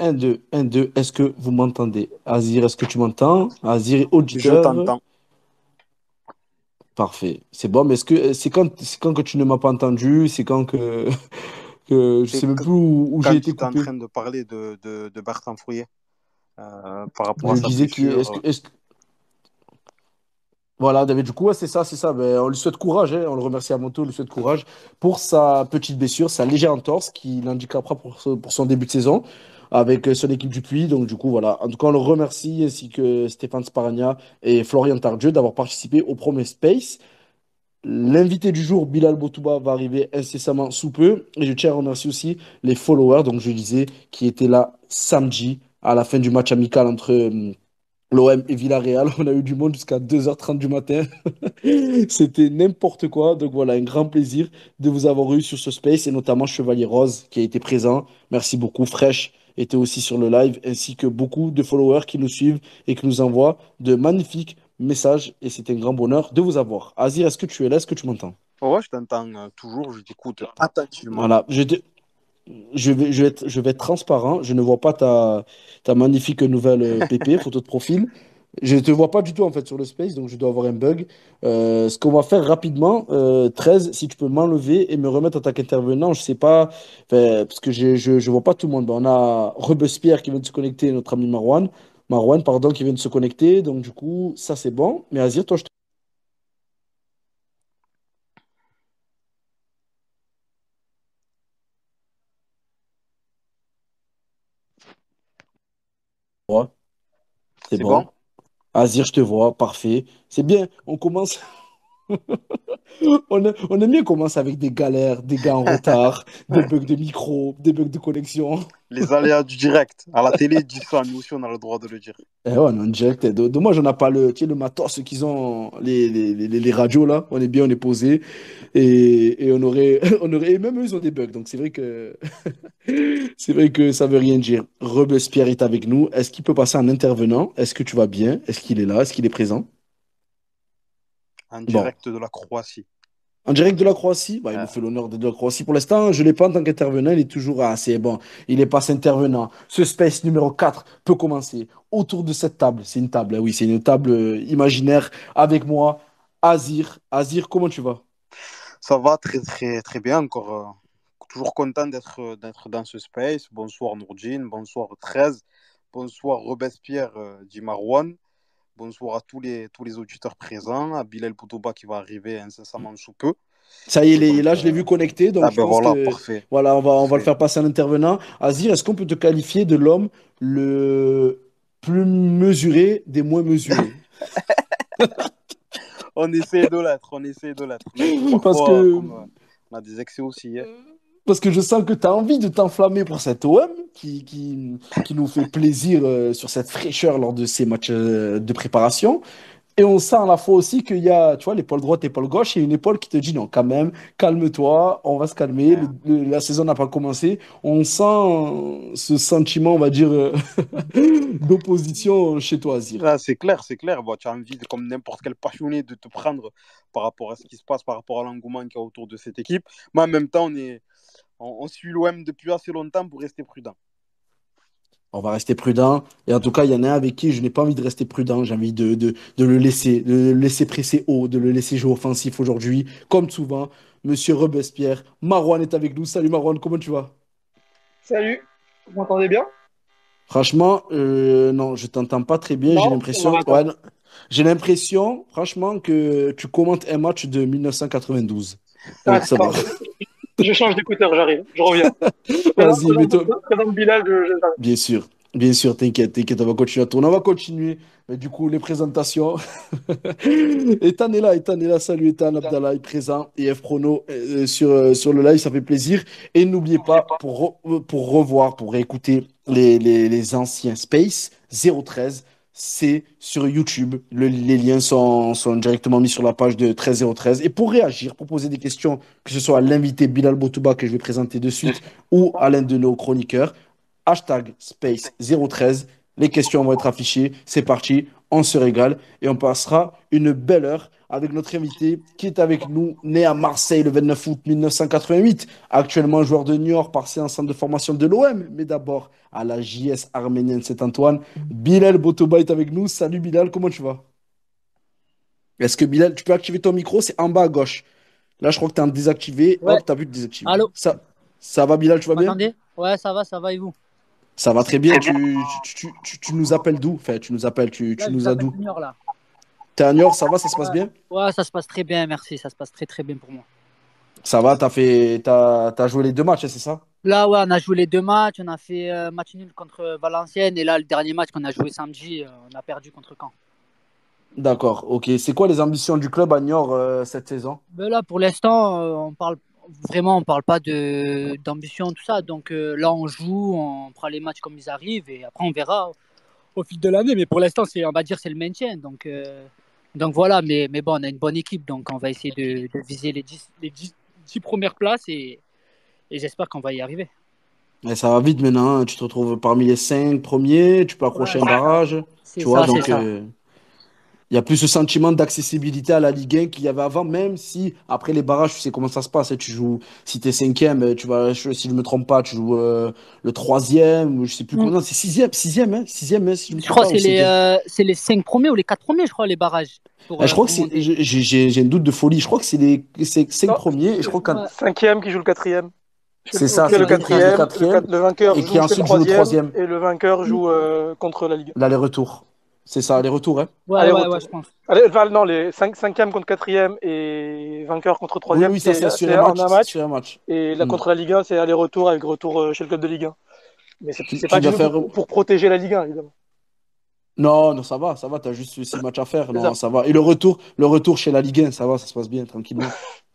Un, deux, un, deux. Est-ce que vous m'entendez? Azir, est-ce que tu m'entends? Azir, Je auditeur. t'entends. Parfait. C'est bon, mais est-ce que c'est quand, c'est quand que tu ne m'as pas entendu? C'est quand que, que je C'est sais même plus où, où j'ai tu été étais en train de parler de, de, de Bertrand Fourier euh, par rapport à Je sa disais est-ce que est-ce que- voilà, David, du coup, ouais, c'est ça, c'est ça. Ben, on lui souhaite courage, hein. On le remercie à mon tour, on lui souhaite courage pour sa petite blessure, sa légère entorse qui l'handicapera pour, pour son début de saison avec euh, son équipe du Puy. Donc, du coup, voilà. En tout cas, on le remercie ainsi que Stéphane Sparagna et Florian Tardieu d'avoir participé au premier Space. L'invité du jour, Bilal Botouba, va arriver incessamment sous peu. Et je tiens à remercier aussi les followers, donc je disais, qui étaient là samedi à la fin du match amical entre euh, l'OM et Villarreal. On a eu du monde jusqu'à 2h30 du matin. C'était n'importe quoi. Donc voilà, un grand plaisir de vous avoir eu sur ce space et notamment Chevalier Rose qui a été présent. Merci beaucoup. Fresh était aussi sur le live ainsi que beaucoup de followers qui nous suivent et qui nous envoient de magnifiques messages et c'est un grand bonheur de vous avoir. Azir, est-ce que tu es là? Est-ce que tu m'entends? Ouais, je t'entends euh, toujours, je t'écoute attentivement. Voilà, je, te- je vais, je vais être, je vais être transparent. Je ne vois pas ta, ta magnifique nouvelle euh, PP, photo de profil. Je ne te vois pas du tout en fait sur le space, donc je dois avoir un bug. Euh, ce qu'on va faire rapidement, euh, 13, si tu peux m'enlever et me remettre en tant qu'intervenant, je sais pas, parce que je, je vois pas tout le monde. Ben, on a Robespierre qui vient de se connecter, notre ami Marwan. Marwan, pardon, qui vient de se connecter. Donc du coup, ça c'est bon. Mais Azir, toi, je te C'est bon? bon? Azir, je te vois. Parfait. C'est bien. On commence. On, a- on aime bien commencer avec des galères, des gars en retard, des bugs de micro, des bugs de connexion. Les aléas du direct. À la télé, ils disent ça, nous aussi, on a le droit de le dire. Eh ouais, on est en direct. De- Dommage, on n'a pas le, tu sais, le matos qu'ils ont, les, les, les, les radios là. On est bien, on est posé. Et, et on aurait, on aurait, et même eux, ils ont des bugs. Donc c'est vrai que, c'est vrai que ça veut rien dire. Robespierre est avec nous. Est-ce qu'il peut passer en intervenant? Est-ce que tu vas bien? Est-ce qu'il est là? Est-ce qu'il est présent? En Bon. direct de la Croatie. En direct de la Croatie, bah, il nous Ah. fait l'honneur de la Croatie. Pour l'instant, je ne l'ai pas en tant qu'intervenant. Il est toujours assez bon. Il est passé intervenant. Ce space numéro 4 peut commencer autour de cette table. C'est une table, hein, oui, c'est une table euh, imaginaire avec moi. Azir. Azir, comment tu vas? Ça va très, très, très bien. Encore euh, toujours content d'être euh, d'être dans ce space. Bonsoir Nourdine, bonsoir 13, bonsoir Robespierre, euh, dit Marouane. Bonsoir à tous les, tous les auditeurs présents, à Bilal Boutouba qui va arriver incessamment sous peu. Ça y est, Donc, là, je l'ai euh, vu connecté. Donc, ah je ben pense voilà, que parfait. voilà, on va, on va le faire passer à l'intervenant. Azir, est-ce qu'on peut te qualifier de l'homme le plus mesuré des moins mesurés? On essaie de l'être, on essaie de l'être. Parce que comme, euh, on a des excès aussi. hein. Parce que je sens que tu as envie de t'enflammer pour cet OM qui, qui, qui nous fait plaisir euh, sur cette fraîcheur lors de ces matchs euh, de préparation. Et on sent à la fois aussi qu'il y a, tu vois, l'épaule droite, l'épaule gauche, et une épaule qui te dit non, quand même, calme-toi, on va se calmer, Ouais. le- le- la saison n'a pas commencé. On sent ce sentiment, on va dire, euh, d'opposition chez toi, Azir. Ah, c'est clair, c'est clair. Bon, tu as envie, de- comme n'importe quel passionné, de te prendre par rapport à ce qui se passe, par rapport à l'engouement qu'il y a autour de cette équipe. Mais en même temps, on, est, on, on suit l'OM depuis assez longtemps pour rester prudent. On va rester prudent. Et en tout cas, il y en a un avec qui je n'ai pas envie de rester prudent. J'ai envie de, de, de le laisser, de le laisser presser haut, de le laisser jouer offensif aujourd'hui, comme souvent. Monsieur Robespierre, Marouane est avec nous. Salut Marouane, comment tu vas? Salut, vous m'entendez bien? Franchement, euh, non, je t'entends pas très bien. J'ai l'impression, ouais, j'ai l'impression, franchement, que tu commentes un match de 1992. Ouais, ça va. Je change d'écouteur, j'arrive, je reviens. Vas-y, mets-toi. Bien sûr, bien sûr, t'inquiète, t'inquiète, on va continuer à tourner, on va continuer. Mais du coup, les présentations. Ethan est là, Ethan est là, salut Ethan, Abdallah est présent, et F Prono euh, sur, euh, sur le live, ça fait plaisir. Et n'oubliez pas, pour, re- pour revoir, pour réécouter les, les, les anciens Space 013, c'est sur YouTube. Le- les liens sont, sont directement mis sur la page de 13013. Et pour réagir, pour poser des questions, que ce soit à l'invité Bilal Botouba que je vais présenter de suite, ou à l'un de nos chroniqueurs, hashtag space 013. Les questions vont être affichées. C'est parti. On se régale et on passera une belle heure avec notre invité qui est avec nous, né à Marseille le 29 août 1988, actuellement joueur de New York, passé en centre de formation de l'OM, mais d'abord à la JS arménienne Saint-Antoine. Bilal Botoba est avec nous. Salut Bilal, comment tu vas? Est-ce que Bilal, tu peux activer ton micro? C'est en bas à gauche. Là, je crois que tu es en désactivé. Ouais. Hop, tu as vu de désactiver. Allô? Ça, ça va Bilal, tu vas bien? Ouais, ça va, ça va et vous? Ça va très bien. Tu, tu, tu, tu- tu nous appelles d'où Enfin, tu nous appelles, tu, tu Là, nous as d'où? T'es à New York, ça va, ça se passe bien? Ouais, ça se passe très bien, merci. Ça se passe très très bien pour moi. Ça va, t'as fait, t'as, t'as joué les deux matchs, hein, c'est ça? Là, ouais, on a joué les deux matchs. On a fait euh, match nul contre Valenciennes. Et là, le dernier match qu'on a joué samedi, euh, on a perdu contre Caen. D'accord, ok. C'est quoi les ambitions du club à Niort euh, cette saison? Mais là, pour l'instant, euh, on parle vraiment, on parle pas de d'ambition, tout ça. Donc euh, là, on joue, on prend les matchs comme ils arrivent. Et après, on verra au fil de l'année. Mais pour l'instant, c'est, on va dire, c'est le maintien. Donc, euh, donc voilà. Mais, mais bon, on a une bonne équipe. Donc, on va essayer de, de viser les 10, les 10, 10 premières places. Et, et j'espère qu'on va y arriver. Et ça va vite maintenant, hein. tu te retrouves parmi les cinq premiers, tu peux accrocher Ouais. un barrage, C'est tu vois, ça, c'est donc ça. euh, il y a plus ce sentiment d'accessibilité à la Ligue 1 qu'il y avait avant, même si après les barrages, tu sais comment ça se passe, hein. tu joues, si t'es cinquième, euh, tu vas, si je me trompe pas, tu joues euh, le troisième, ou je sais plus Mm. combien, c'est sixième, sixième, hein, sixième, hein, si je me Je crois que c'est les, cinquième. euh, c'est les 5 premiers ou les 4 premiers, je crois, les barrages. pour, Ah, je euh, crois que c'est, j'ai j'ai- j'ai un doute de folie, je crois que c'est les c'est cinq Non. premiers, et je crois qu'un. Cinquième qui joue le quatrième. C'est ça, c'est le quatrième, quatrième, le quatrième, le, quat- le vainqueur et joue qui chez le ensuite joue le troisième, troisième. et le vainqueur joue euh, contre la Ligue. l'aller-retour. C'est ça, aller-retour, hein. Ouais, Allez, ouais, retour. ouais, je pense. Allez, enfin, non, les 5, cinquième contre quatrième et vainqueur contre Oui, troisième, oui, ça c'est c'est sur c'est un match, un match. sur un match. Et là, Mm. contre la Ligue 1, c'est aller-retour avec retour euh, chez le club de Ligue 1. Mais c'est pas du faire. pour, pour protéger la Ligue 1, évidemment. Non, non, ça va, ça va, t'as juste six matchs à faire. Non, ça. ça va. Et le retour, le retour chez la Ligue 1, ça va, ça se passe bien, tranquillement.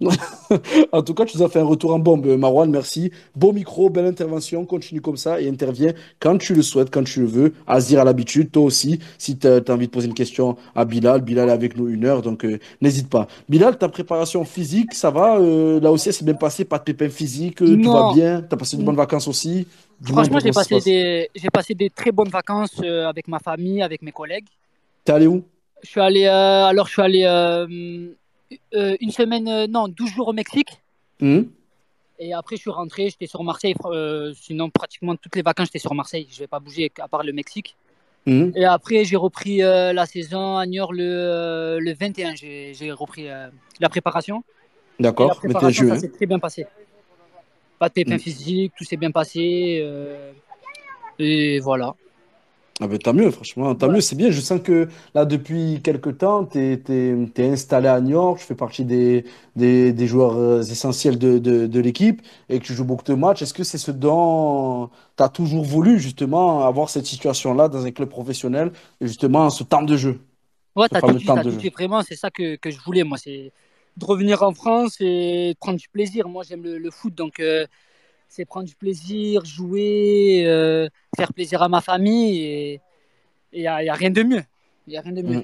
En tout cas, tu nous as fait un retour en bombe, Marwan, merci. Beau micro, belle intervention, continue comme ça et interviens quand tu le souhaites, quand tu le veux. Azir à l'habitude, toi aussi, si tu as, envie de poser une question à Bilal, Bilal est avec nous une heure, donc euh, n'hésite pas. Bilal, ta préparation physique, ça va euh, Là aussi, c'est bien passé, pas de pépins physiques, euh, tout va bien, t'as passé de bonnes vacances aussi? Franchement, j'ai passé passe? des, j'ai passé des très bonnes vacances avec ma famille, avec mes collègues. T'es allé où? Je suis allé, alors je suis allé euh, une semaine, euh, non, 12 jours au Mexique. Hum Et après, je suis rentré, j'étais sur Marseille. euh, sinon, pratiquement toutes les vacances, j'étais sur Marseille. Je vais pas bouger à part le Mexique. Hum Et après, j'ai repris euh, la saison à Niort le, euh, le 21. J'ai repris la préparation. D'accord, 21 préparation, juin. ça s'est très bien passé. Pas de pépins Mm. physiques, tout s'est bien passé. et voilà. Ah ben, tant mieux, franchement, tant mieux, c'est bien. Je sens que là, depuis quelques temps, tu es, installé à New York, tu fais partie des, des, des joueurs euh, essentiels de, de, de l'équipe et que tu joues beaucoup de matchs. Est-ce que c'est ce dont tu as toujours voulu, justement, avoir cette situation-là dans un club professionnel et justement ce temps de jeu, Ouais, t'as tout temps de tout jeu? Vraiment, c'est ça que, que je voulais, moi. C'est de revenir en France et de prendre du plaisir. Moi, j'aime le, le foot, donc euh, c'est prendre du plaisir, jouer, euh, faire plaisir à ma famille. Et il n'y a, rien de mieux. Il a rien de mieux.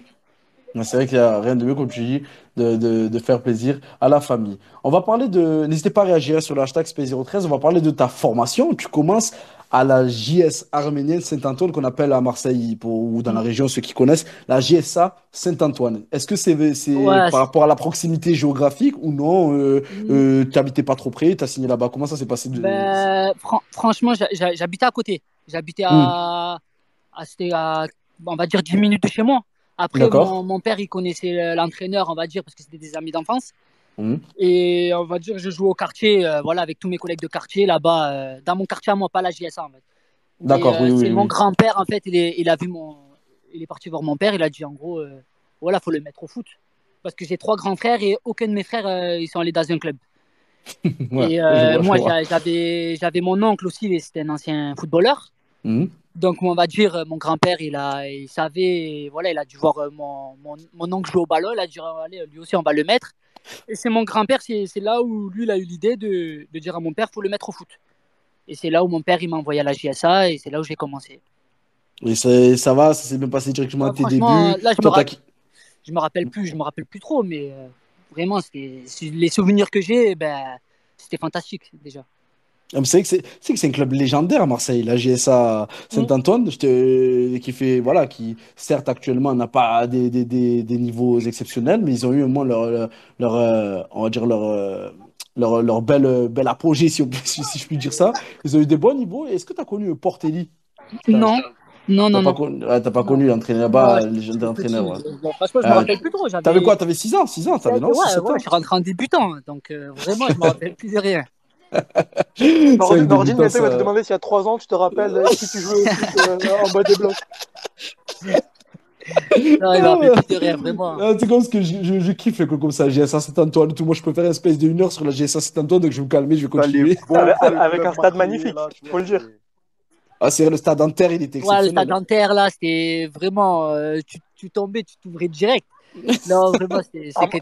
Mm. C'est vrai qu'il n'y a rien de mieux, comme tu dis, de, de, de faire plaisir à la famille. On va parler de. N'hésitez pas à réagir sur le hashtag SP013. On va parler de ta formation. Tu commences à la JS arménienne Saint-Antoine, qu'on appelle à Marseille, pour, ou dans la région, ceux qui connaissent, la JSA Saint-Antoine. Est-ce que c'est Ouais, par rapport à la proximité géographique ou non euh, Mm. euh, Tu n'habitais pas trop près, tu as signé là-bas? Comment ça s'est passé de... Ben, fran- franchement, j'habitais à côté. J'habitais Mm. à, à, c'était à, on va dire, 10 minutes de chez moi. Après, mon père, il connaissait l'entraîneur, on va dire, parce que c'était des amis d'enfance. Mhm. Et on va dire, je jouais au quartier, euh, voilà, avec tous mes collègues de quartier là-bas, euh, dans mon quartier à moi, pas la JSA en fait. D'accord, euh, oui, oui, mon grand-père en fait, il, est- il a vu mon, il est parti voir mon père, il a dit en gros, euh, voilà, faut le mettre au foot, parce que j'ai trois grands frères et aucun de mes frères euh, ils sont allés dans un club. Ouais, et euh, vois, moi, j'avais, mon oncle aussi, c'était un ancien footballeur. Mhm. Donc on va dire, euh, mon grand-père, il a, il savait, voilà, il a dû voir euh, mon, mon, mon oncle jouer au ballon, il a dit, oh, allez, lui aussi, on va le mettre. Et c'est mon grand-père, c'est là où lui, il a eu l'idée de, de dire à mon père, faut le mettre au foot. Et c'est là où mon père, il m'a envoyé à la JSA, et c'est là où j'ai commencé. Et ça, ça va, ça s'est bien passé directement à Ouais, tes débuts. là, je me Je me rappelle plus, je me rappelle plus trop, mais euh, vraiment, les souvenirs que j'ai, ben, c'était fantastique déjà. Ah, mais C'est vrai que c'est c'est que c'est un club légendaire à Marseille, la GSA Saint-Antoine, je te- qui fait, voilà, qui certes actuellement n'a pas des, des, des, des niveaux exceptionnels, mais ils ont eu au moins leur, leur, leur, euh, on va dire leur, euh, leur, leur belle, belle apogée, si, on peut- si, si je puis dire ça. Ils ont eu des bons niveaux. Est-ce que tu as connu Portelli? Non, non, T'as non, pas non. connu, ouais, t'as pas Non. connu l'entraîneur là-bas, Ouais, le légendaire Petit, entraîneur. ouais. euh, bon, franchement, je me Euh, rappelle plus trop. T'avais J'avais. quoi? T'avais 6 ans? 6 ans, t'avais, non? Ouais, 6, 7 ouais, ans? je suis rentré en débutant, donc euh, vraiment, je me rappelle plus de rien. Nordine, Nordine, débutant, bientôt, il va te demander s'il y a 3 ans, tu te rappelles euh, qui tu jouais au foot euh, en bas des blocs. Non, il me rappelle plus de rien, vraiment. Ah, c'est comme ce que je, je, je kiffe les comme ça, GSA Saint-Antoine et tout. Moi, je peux faire une espèce de une heure sur la GSA Saint-Antoine, donc je vais me calmer, je vais continuer. Avec- un stade magnifique, là, faut le dire. c'est- Ah, c'est vrai, le stade Inter, il était Ouais, le stade exceptionnel. hein. dentaire, là, c'était vraiment. euh, tu, tu tombais, tu t'ouvrais direct. Non, vraiment,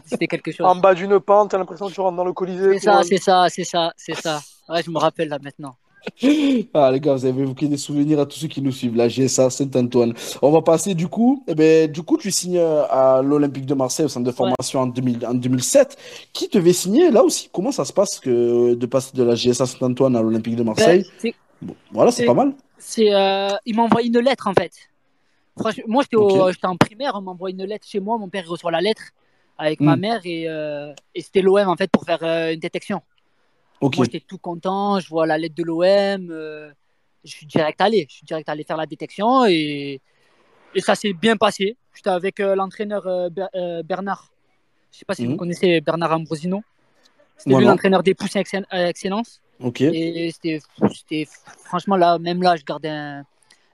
c'était quelque chose. en bas d'une pente, t'as l'impression que tu rentres dans le Colisée. C'est ça, c'est ça, c'est ça, c'est ça. Ouais, je me rappelle là maintenant. Ah, les gars, vous avez évoqué des souvenirs à tous ceux qui nous suivent, la GSA Saint-Antoine. On va passer du coup, eh ben, du coup, tu signes euh, à l'Olympique de Marseille au centre de Ouais. formation en, 2000 en 2007. Qui te fait signer là aussi? Comment ça se passe que de passer de la GSA Saint-Antoine à l'Olympique de Ben, Marseille? c'est, Bon, voilà, c'est c'est, pas mal. c'est, euh, il m'a envoyé une lettre en fait. Franchement, moi j'étais, en primaire, on m'envoie une lettre chez moi, mon père il reçoit la lettre avec ma Hmm. mère et, euh, et c'était l'OM en fait pour faire euh, une détection. Moi j'étais tout content, je vois la lettre de l'OM, euh, je suis direct allé, je suis direct allé faire la détection et, et ça s'est bien passé. J'étais avec l'entraîneur Ber- Bernard, je sais pas si vous Mhm. connaissez Bernard Ambrosino. C'était lui l'entraîneur des poussins excell- excellence. Et c'était, franchement là, même là, je garde un,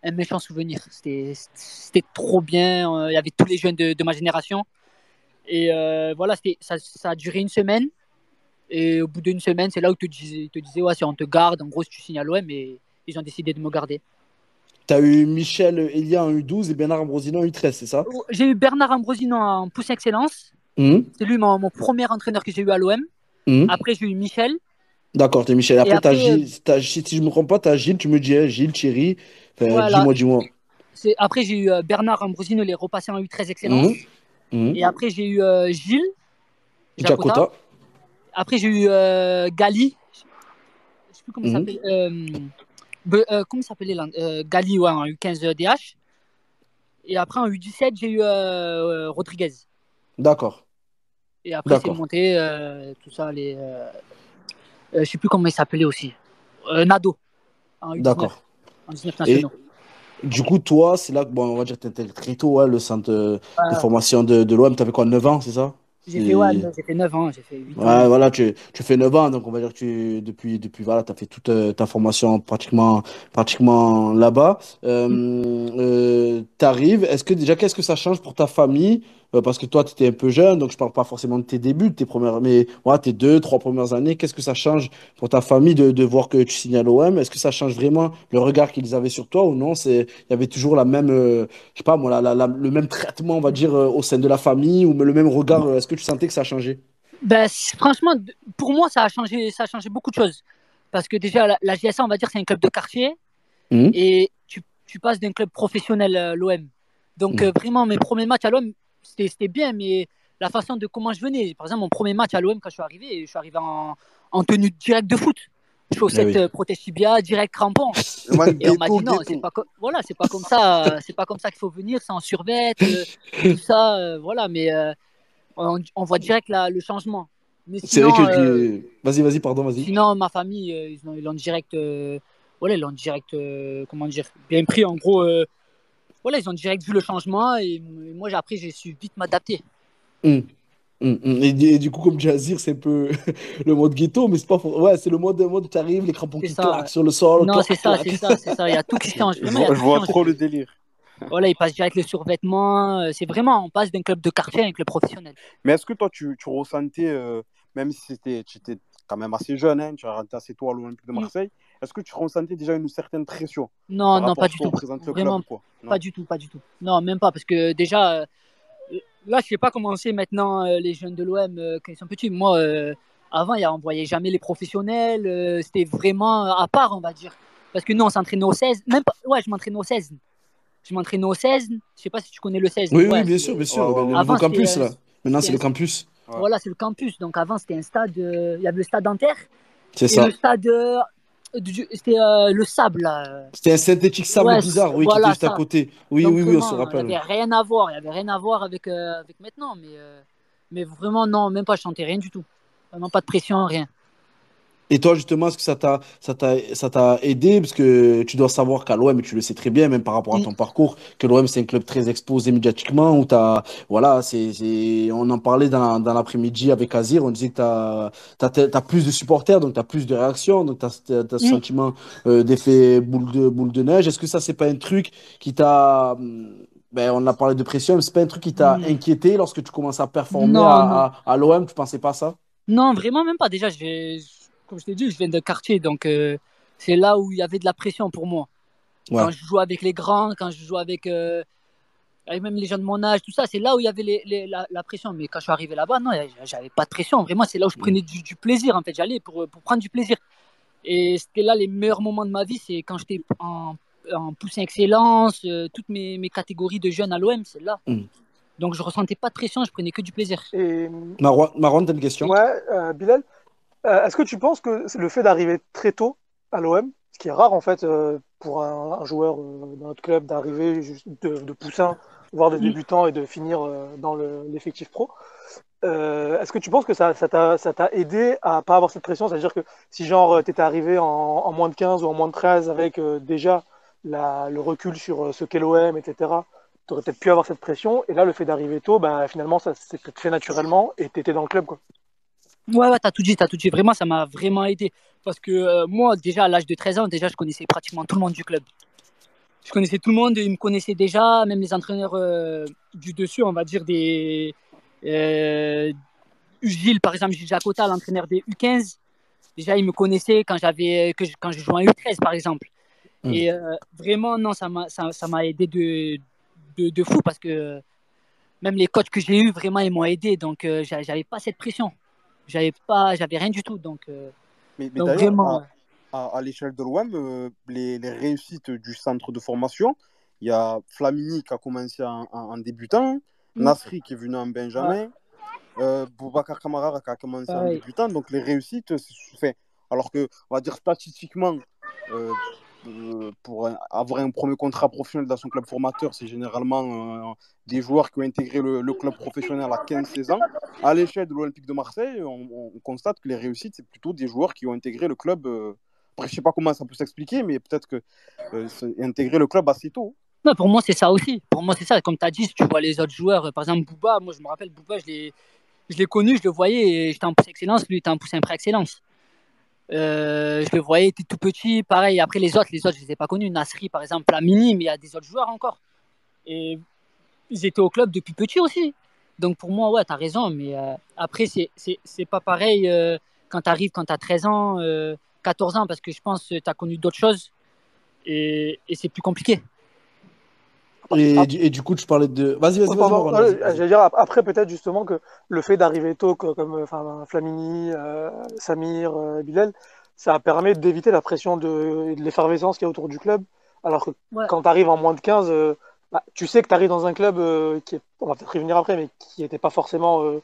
un méchant souvenir. C'était, trop bien. euh, Il y avait tous les jeunes de, de ma génération. Et euh, voilà, ça, ça a duré une semaine. Et au bout d'une semaine, c'est là où ils te ils te disaient, ouais, si on te garde, en gros, si tu signes à l'OM, et ils ont décidé de me garder. T'as eu Michel Elia en U12 et Bernard Ambrosino en U13, c'est ça? J'ai eu Bernard Ambrosino en poussée excellence. Mhm. C'est lui mon, mon premier entraîneur que j'ai eu à l'OM. Mhm. Après, j'ai eu Michel. D'accord, t'es Michel. Après, après, euh, Gilles, t'as- si je me trompe pas, t'as Gilles, tu me dis, hein, Gilles, Thierry. Voilà. dis-moi, dis-moi. Après, j'ai eu euh, Bernard Ambrosino, il est repassé en U13 excellence. Mhm. Mhm. Et après, j'ai eu euh, Gilles. Jakota. Après, j'ai eu euh, Gali. Je sais plus comment Mhm. s'appelle. Euh, comment s'appelait Gali, ouais, en U15 DH. Et après, en U17, j'ai eu Rodriguez. D'accord. Et après, c'est monté, tout ça, les. Je sais plus comment il s'appelait aussi. Nado, en U19, D'accord. En 19 Et nationaux. du coup, toi, c'est là que, bon, on va dire que t'intègres très tôt, ouais, le centre euh, de formation de, de l'OM. T'avais quoi, 9 ans, c'est ça? j'ai fait, ouais, fait 9 ans, j'ai fait 8 Ouais, ans. voilà, tu, tu fais 9 ans, donc on va dire que tu, depuis, depuis, voilà, tu as fait toute euh, ta formation pratiquement, pratiquement là-bas. Euh, euh, t'arrives, est-ce que déjà, qu'est-ce que ça change pour ta famille? Euh, parce que toi, tu étais un peu jeune, donc je parle pas forcément de tes débuts, de tes premières, mais tes deux, trois premières années. Qu'est-ce que ça change pour ta famille de, de voir que tu signes à l'OM? Est-ce que ça change vraiment le regard qu'ils avaient sur toi ou non? C'est, il y avait toujours la même, euh, je sais pas moi, la- la- la- le même traitement, on va dire, euh, au sein de la famille ou le même regard. Est-ce que tu sentais que ça a changé? Ben, franchement, pour moi, ça a changé, ça a changé beaucoup de choses. Parce que déjà, la, la GSA, on va dire, c'est un club de quartier. Mhm. Et tu, tu passes d'un club professionnel à l'OM. Donc, euh, vraiment, mes premiers matchs à l'OM, c'était bien, mais la façon de comment je venais. Par exemple, mon premier match à l'OM, quand je suis arrivé, je suis arrivé en, en tenue directe de foot. Chaussettes, Ah oui. euh, protège tibia, direct crampon. Et on m'a dit non, c'est pas, co- voilà, c'est pas comme ça, euh, c'est pas comme ça qu'il faut venir, c'est en survêt, euh, tout ça, euh, voilà, mais euh, on, on voit direct la- le changement. Mais C'est vrai sinon, que euh, tu... Vas-y, vas-y, pardon, vas-y. Sinon, ma famille, euh, ils ont ils l'ont direct, euh, voilà, ils l'ont direct, euh, comment dire, bien pris. En gros, euh, voilà, ils ont direct vu le changement et, et moi, j'ai- après, j'ai su vite m'adapter. Hum, hum, hum. Et, du et du coup, comme Jazir, c'est un peu le mode ghetto, mais c'est pas for- Ouais, c'est le mode, mode où tu arrives, les crampons qui ça, claquent ouais. sur le sol. Non, c'est ça, c'est ça, c'est ça. Il y a tout qui change. Je Vraiment, je vois trop le délire. Voilà, ils passent direct le survêtement. euh, C'est vraiment, on passe d'un club de quartier à un club professionnel. Mais est-ce que toi, tu, tu ressentais, euh, même si c'était, tu étais quand même assez jeune, hein, tu as rentré assez tôt à l'Olympique de. Marseille, est-ce que tu ressentais déjà une certaine pression Non, non, pas du tout. Vraiment, club quoi? Non. pas du tout, pas du tout. Non, même pas, parce que déjà, euh, là, je sais pas comment c'est maintenant euh, les jeunes de l'OM euh, quand ils sont petits. Moi, avant, on voyait jamais les professionnels. C'était vraiment à part, on va dire. Parce que nous, on s'entraînait au 16. Même pas, ouais, je m'entraînais au 16. Je m'entraînais au 16. Je sais pas si tu connais le 16. Oui, Ouais, oui, bien sûr, bien sûr. Ouais, le Avant, campus, là. Maintenant, c'est le campus. Voilà, c'est le campus. Donc avant, c'était un stade. Il y avait le stade Inter C'est et ça. le stade. C'était euh, le sable, là. C'était un synthétique sable Ouais, bizarre, oui, voilà, qui était juste à côté. Oui, Donc oui, oui, on se il rappelle. n'y avait rien à voir. Il n'y avait rien à voir avec, euh, avec maintenant. Mais, euh, mais vraiment, non, même pas, sentais rien du tout. Vraiment pas de pression, rien. Et toi, justement, est-ce que ça t'a, ça t'a, ça t'a aidé? Parce que tu dois savoir qu'à l'OM, et tu le sais très bien, même par rapport à ton parcours, que l'OM, c'est un club très exposé médiatiquement, où t'as, voilà, c'est, c'est, on en parlait dans, dans l'après-midi avec Azir, on disait que t'as, t'as, t'as plus de supporters, donc t'as plus de réactions, donc t'as, t'as, t'as ce sentiment euh, d'effet boule de, boule de neige. Est-ce que ça, c'est pas un truc qui t'a, hum, ben, on a parlé de pression, mais c'est pas un truc qui t'a Mm. inquiété lorsque tu commences à performer Non, à, non. à, à l'OM, tu pensais pas à ça? Non, vraiment même pas. Déjà, je vais- comme je t'ai dit, je viens de quartier. Donc, euh, c'est là où il y avait de la pression pour moi. Ouais. Quand je jouais avec les grands, quand je jouais avec, euh, avec même les gens de mon âge, tout ça, c'est là où il y avait les- les- la, la pression. Mais quand je suis arrivé là-bas, non, j'avais pas de pression. Vraiment, c'est là où je prenais du, du plaisir. En fait, j'allais pour, pour prendre du plaisir. Et c'était là les meilleurs moments de ma vie. C'est quand j'étais en, en poussin excellence, euh, toutes mes, mes catégories de jeunes à l'OM, c'est là. Mm. Donc, je ressentais pas de pression, je prenais que du plaisir. Et Marwan, Marwan, t'as une question? ouais, euh, Bilal, euh, est-ce que tu penses que le fait d'arriver très tôt à l'OM, ce qui est rare en fait euh, pour un, un joueur euh, dans notre club d'arriver de, de poussin, voire de Mm. débutant et de finir euh, dans le- l'effectif pro, est-ce que tu penses que ça t'a ça aidé à pas avoir cette pression? C'est-à-dire que si genre t'étais arrivé en, en moins de 15 ou en moins de 13 avec déjà la, le recul sur ce qu'est l'OM, etc., tu aurais peut-être pu avoir cette pression. Et là, le fait d'arriver tôt, bah, finalement, ça s'est fait naturellement et tu étais dans le club. Quoi. Ouais, ouais, t'as tout dit, t'as tout dit. Vraiment, ça m'a vraiment aidé. Parce que euh, moi, déjà, à l'âge de 13 ans, déjà, je connaissais pratiquement tout le monde du club. Je connaissais tout le monde, ils me connaissaient déjà, même les entraîneurs euh, du dessus, on va dire des. Euh, Gilles, par exemple, Gilles Jacota, l'entraîneur des U15. Déjà, il me connaissait quand, j'avais, que je- quand je jouais en U13, par exemple. Mm. Et euh, vraiment, non, ça m'a, ça, ça m'a aidé de, de, de fou parce que même les coachs que j'ai eus, vraiment, ils m'ont aidé. Donc, j'a- j'avais pas cette pression. J'avais pas, j'avais rien du tout. Donc, euh, Mais, mais donc d'ailleurs, vraiment. à, à- à l'échelle de l'OM, euh, les, les réussites du centre de formation, il y a Flamini qui a commencé en, en- en débutant, Mm. Nasri qui est venu en Benjamin, euh, Boubacar Kamara qui a commencé en débutant. Donc les réussites, c'est fait. Alors que, on va dire statistiquement, euh, euh, pour avoir un premier contrat professionnel dans son club formateur, c'est généralement euh, des joueurs qui ont intégré le, club professionnel à 15-16 ans. À l'échelle de l'Olympique de Marseille, on, on constate que les réussites, c'est plutôt des joueurs qui ont intégré le club. euh, après, je sais pas comment ça peut s'expliquer, mais peut-être que intégré le club assez tôt. Non, pour moi, c'est ça aussi. Pour moi, c'est ça. Comme tu as dit, si tu vois les autres joueurs, par exemple, Bouba, moi, je me rappelle, Bouba, je l'ai, connu, je le voyais, j'étais en pousse excellence, lui, était en pousse pré-excellence. Euh, je le voyais, il était tout petit, pareil. Après, les autres, les autres, je les ai pas connus. Nasri, par exemple, Lamini, mais il y a des autres joueurs encore. Et ils étaient au club depuis petit aussi. Donc, pour moi, ouais, tu as raison. Mais euh, après, c'est, pas pareil euh, quand tu arrives, quand tu as 13 ans, euh, 14 ans, parce que je pense que tu as connu d'autres choses. Et, et c'est plus compliqué. Et, du- et du coup, tu parlais de. Vas-y, vas-y, vas-y. J'allais dire ap- après peut-être justement que le fait d'arriver tôt co- comme euh, enfin, Flamini, euh, Samir, euh, Bilal, ça permet d'éviter la pression de, l'effervescence qu'il y a autour du club. Alors que Ouais. quand tu arrives en moins de 15, euh, bah, tu sais que tu arrives dans un club euh, qui est, on va peut-être revenir après, mais qui n'était pas forcément euh,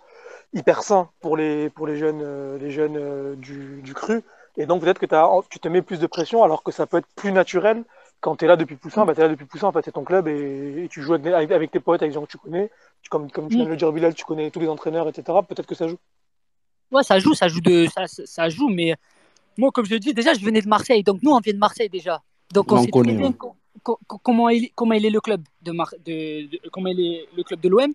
hyper sain pour les, pour les jeunes, euh, les jeunes euh, du, du cru. Et donc peut-être que tu te mets plus de pression alors que ça peut être plus naturel quand tu es là depuis Poussin, bah, tu es là depuis Poussin, en fait, c'est ton club et, et tu joues avec, tes potes, avec des gens que tu connais. Tu- comme, comme tu viens de le dire, Bilal, tu connais tous les entraîneurs, etc. Peut-être que ça joue. Ouais, ça joue, ça joue de, ça, ça- joue, mais moi, comme je dis, déjà, je venais de Marseille, donc nous, on vient de Marseille déjà. Donc, on, On sait connaît, très bien ouais. co- co- co- comment il, comment il est le club de, Mar- de, de- comment il est le club de l'OM.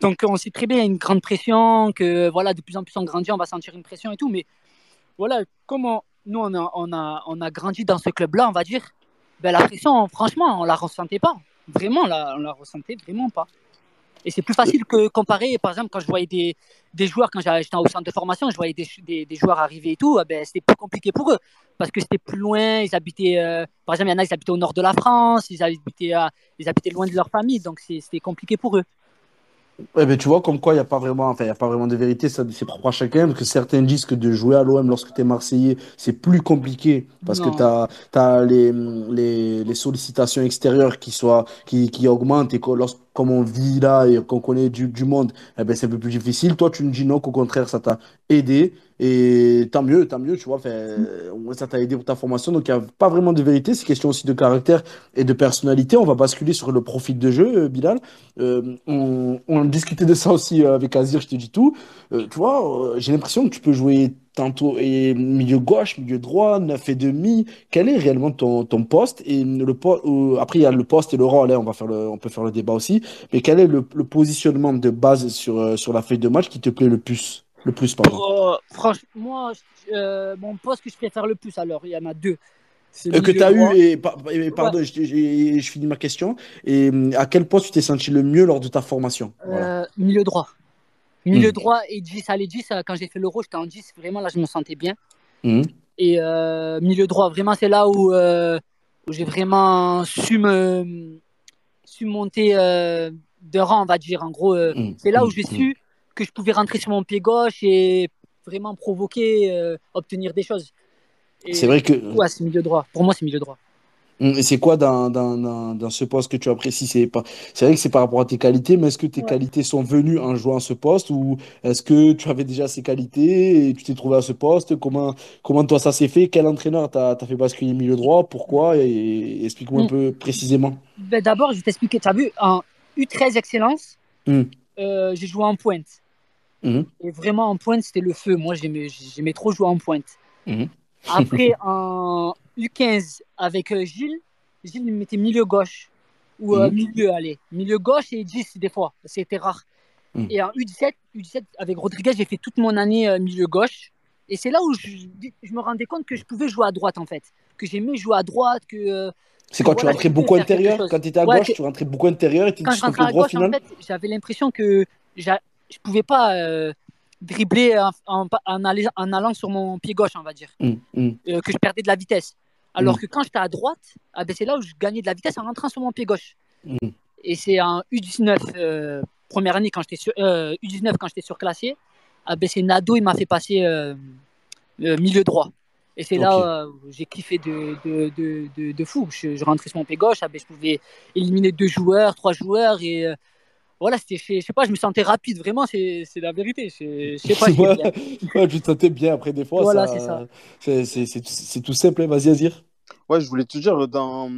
Donc, on sait très bien il y a une grande pression, que voilà, de plus en plus on grandit, on va sentir une pression et tout, mais voilà, comment nous, on a, on a, on a grandi dans ce club-là, on va dire, ben, la pression, franchement, on la ressentait pas. Vraiment, là, on la ressentait vraiment pas. Et c'est plus facile que comparer, par exemple, quand je voyais des, des joueurs, quand j'étais au centre de formation, je voyais des, des, joueurs arriver et tout, eh ben, c'était plus compliqué pour eux. Parce que c'était plus loin, ils habitaient, euh, par exemple, il y en a, ils habitaient au nord de la France, ils habitaient, à- ils habitaient loin de leur famille, donc c'était compliqué pour eux. Ouais, mais tu vois, comme quoi, il n'y a pas vraiment, enfin, il y a pas vraiment de vérité, ça, c'est propre à chacun, parce que certains disent que de jouer à l'OM lorsque tu es Marseillais, c'est plus compliqué, parce que tu as, les, les, les sollicitations extérieures qui, soient, qui, qui augmentent, et que lorsque, comme on vit là et qu'on connaît du, monde, eh ben, c'est un peu plus difficile. Toi, tu me dis non, qu'au contraire, ça t'a aidé. Et tant mieux, tant mieux, tu vois. Ça t'a aidé pour ta formation. Donc, il n'y a pas vraiment de vérité. C'est question aussi de caractère et de personnalité. On va basculer sur le profil de jeu, euh, Bilal. Euh, on, on discutait de ça aussi euh, avec Azir, je te dis tout. Tu vois, j'ai l'impression que tu peux jouer tantôt et milieu gauche, milieu droit, 9 et demi. Quel est réellement ton, ton poste et le po après il y a le poste et le rôle, hein, on va faire le, on peut faire le débat aussi. Mais quel est le, le positionnement de base sur, sur la feuille de match qui te plaît le plus? Le plus, pardon? Oh, franchement, moi, euh, mon poste que je préfère le plus, alors, il y en a deux. Euh, que tu as eu, et, pardon, je, je, finis ma question. Et hum, à quel poste tu t'es senti le mieux lors de ta formation? Euh, Milieu droit. Milieu hmm. droit et 10, allez 10, quand j'ai fait l'euro, j'étais en 10, vraiment là je me sentais bien. Hmm. Et milieu droit, vraiment c'est là où, où j'ai vraiment su, me, su monter de rang, on va dire. En gros, hmm. c'est là où j'ai su que je pouvais rentrer sur mon pied gauche et vraiment provoquer, euh, obtenir des choses. C'est vrai que. Ouais, c'est milieu droit. Pour moi, c'est milieu droit. Hum, et c'est quoi dans, dans, dans, ce poste que tu apprécies? C'est pas... vrai que c'est par rapport à tes qualités, mais est-ce que tes qualités sont venues en jouant à ce poste ou est-ce que tu avais déjà ces qualités et tu t'es trouvé à ce poste? Comment, comment toi ça s'est fait? Quel entraîneur t'a fait basculer milieu droit? Pourquoi? Et, Explique-moi un hum. peu précisément. Ben D'abord, je vais t'expliquer. Tu as vu, en U13 Excellence, hum. Euh, j'ai joué en pointe. Mhm. Et vraiment en pointe, c'était le feu. Moi, j'aimais trop jouer en pointe. Mhm. Après, en U15 avec euh, Gilles, Gilles me mettait milieu gauche. Ou euh, mhm. milieu, allez. Milieu gauche et 10 des fois. C'était rare. Et en U17, U17 avec Rodriguez, j'ai fait toute mon année milieu gauche. Et c'est là où je, je, me rendais compte que je pouvais jouer à droite, en fait. Que j'aimais jouer à droite, que c'est quoi, tu rentrais beaucoup intérieur Quand tu étais à gauche, tu rentrais beaucoup intérieur et tu étais contre droit final en fait, J'avais l'impression que je ne pouvais pas euh, dribbler en, en, allant, sur mon pied gauche, on va dire. Euh, que je perdais de la vitesse. Alors hum. que quand j'étais à droite, ah ben c'est là où je gagnais de la vitesse en rentrant sur mon pied gauche. Et c'est en U19, euh, première année, quand j'étais sur, U19 quand j'étais surclassé, ah ben c'est Nado, il m'a fait passer milieu droit. Et c'est là où j'ai kiffé de, de, de, de, fou. Je, rentrais sur mon pied gauche, ah ben, je pouvais éliminer deux joueurs, trois joueurs. Et euh, voilà, c'était, je sais pas, je me sentais rapide. Vraiment, c'est, la vérité. Je sais pas. ouais, tu te sentais bien après des fois. Voilà, c'est ça. C'est, tout simple. Hein. Vas-y, Azir. Ouais, je voulais te dire, dans,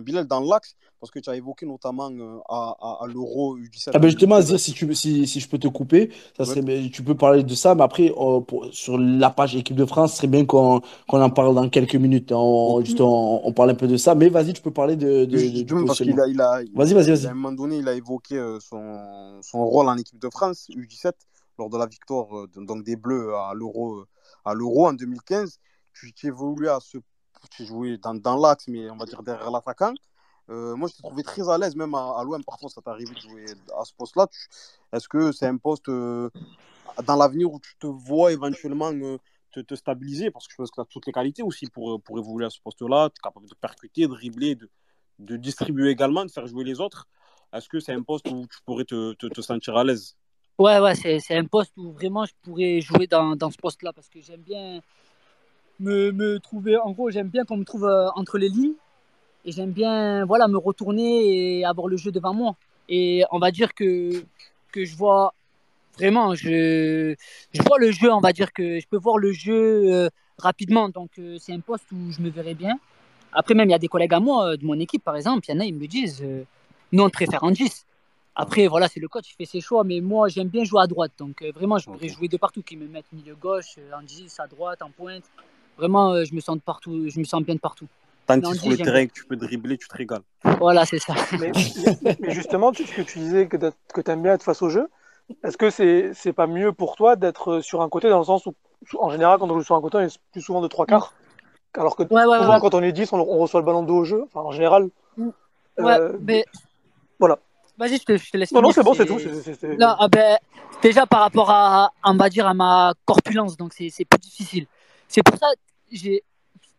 Bilal, dans l'axe, parce que tu as évoqué notamment euh, à, à, l'Euro U17. Ah ben justement, dire si, tu, si, si je peux te couper, ça serait, tu peux parler de ça, mais après, euh, pour, sur la page équipe de France, ce serait bien qu'on en parle dans quelques minutes. On, juste, on, parle un peu de ça, mais vas-y, tu peux parler de. de, de parce qu'il a, il a, vas-y, vas-y, vas-y. À un moment donné, il a évoqué euh, son, son rôle en équipe de France U17 lors de la victoire donc des Bleus à l'Euro à l'Euro en 2015. Tu, évolué à ce tu jouais dans, dans l'axe, mais on va dire derrière l'attaquant. Euh, moi, je t'ai trouvé très à l'aise, même à, l'OM. Parfois, ça t'est arrivé de jouer à ce poste-là. Est-ce que c'est un poste euh, dans l'avenir où tu te vois éventuellement euh, te, stabiliser? Parce que je pense que tu as toutes les qualités aussi pour, pour évoluer à ce poste-là. Tu es capable de percuter, de dribbler, de, de, distribuer également, de faire jouer les autres. Est-ce que c'est un poste où tu pourrais te, te, te sentir à l'aise? Ouais, ouais, c'est un poste où vraiment je pourrais jouer dans, dans ce poste-là parce que j'aime bien me, me, trouver. En gros, j'aime bien qu'on me trouve entre les lignes et j'aime bien voilà, me retourner et avoir le jeu devant moi. Et on va dire que, que je vois vraiment, je, je vois le jeu, on va dire que je peux voir le jeu euh, rapidement. Donc euh, c'est un poste où je me verrai bien. Après même, il y a des collègues à moi euh, de mon équipe, par exemple, il y en a, ils me disent, nous on préfère en 10. Après, voilà, c'est le coach qui fait ses choix, mais moi j'aime bien jouer à droite. Donc vraiment, je pourrais jouer de partout, qui me mettent milieu gauche, en 10, à droite, en pointe. Vraiment, je me sens de partout, je me sens bien de partout. Tant que tu es sur le terrain que tu peux dribbler, tu te régales. Voilà, c'est ça. Mais, justement, ce que tu disais que, tu aimes bien être face au jeu, est-ce que c'est n'est pas mieux pour toi d'être sur un côté dans le sens où, en général, quand on joue sur un côté, on est plus souvent de trois quarts? Alors que souvent, quand on est 10, on, reçoit le ballon de haut au jeu. Enfin, en général. Mm. Ouais, euh, mais. Voilà. Vas-y, je te, je te, laisse. Non, non, c'est bon, c'est tout. Non, ah ben, déjà par rapport à, on va dire, à ma corpulence, donc c'est plus difficile. C'est pour ça,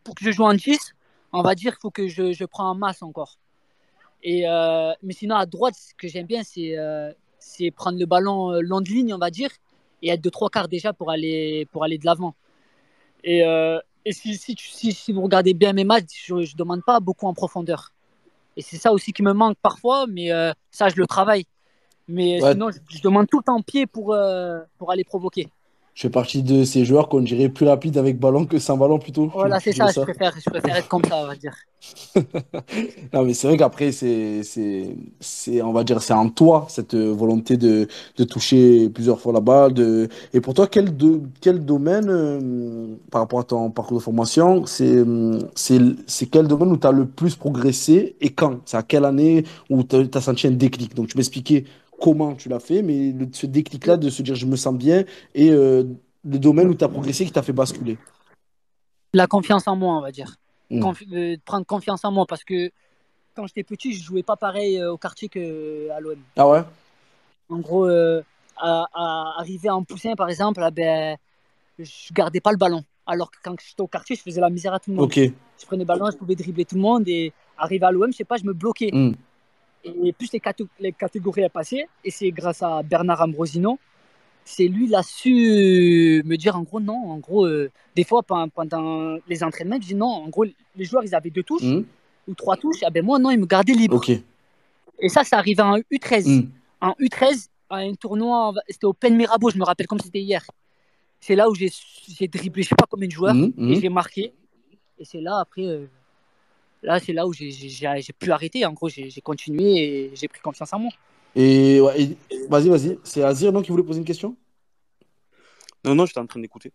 pour que je joue en 10, on va dire qu'il faut que je, je, prends en masse encore. Et, euh, mais sinon, à droite, ce que j'aime bien, c'est euh, c'est prendre le ballon euh, long de ligne, on va dire, et être de trois quarts déjà pour aller, pour aller de l'avant. Et, et si, si, si, si, vous regardez bien mes matchs, je ne demande pas beaucoup en profondeur. Et c'est ça aussi qui me manque parfois, mais euh, ça, je le travaille. Mais Ouais. sinon, je, je demande tout le temps pied pour, euh, pour aller provoquer. Je fais partie de ces joueurs qu'on dirait plus rapide avec ballon que sans ballon plutôt. Voilà, c'est ça, je préfère, je préfère être comme ça, on va dire. Non, mais c'est vrai qu'après, c'est, on va dire, c'est en toi, cette volonté de, de toucher plusieurs fois la balle. De... Et pour toi, quel, do- quel domaine, euh, par rapport à ton parcours de formation, c'est, c'est, c'est quel domaine où tu as le plus progressé et quand? C'est à quelle année où tu as senti un déclic? Donc, tu m'expliquais comment tu l'as fait, mais le- ce déclic-là de se dire je me sens bien et euh, le domaine où tu as progressé qui t'a fait basculer. La confiance en moi, on va dire. Mm. Confi- euh, prendre confiance en moi parce que quand j'étais petit, je jouais pas pareil euh, au quartier qu'à l'OM. Ah ouais? En gros, à, à arriver en poussin, par exemple, ah ben, je gardais pas le ballon. Alors que quand j'étais au quartier, je faisais la misère à tout le monde. Ok. Je prenais le ballon, je pouvais dribbler tout le monde et arriver à l'OM, je sais pas, je me bloquais. Mm. Et plus les, caté- les catégories à passer, et c'est grâce à Bernard Ambrosino, c'est lui, il a su me dire en gros non. En gros, euh, des fois pendant, les entraînements, je dis non. En gros, les joueurs, ils avaient deux touches Mm. ou trois touches. Ah ben moi, non, ils me gardaient libre. Ok. Et ça, ça arrivait en U13. Mm. En U13, à un tournoi, c'était au Pen Mirabeau, je me rappelle comme c'était hier. C'est là où j'ai dribblé, je sais pas combien de joueurs, Mm, mm. et j'ai marqué. Et c'est là, après, euh, là, c'est là où j'ai- j'ai j'ai pu arrêter. En gros, j'ai j'ai continué et j'ai pris confiance en moi. Et, ouais, et- vas-y, vas-y. C'est Azir, non, qui voulait poser une question? Non, non, j'étais en train d'écouter.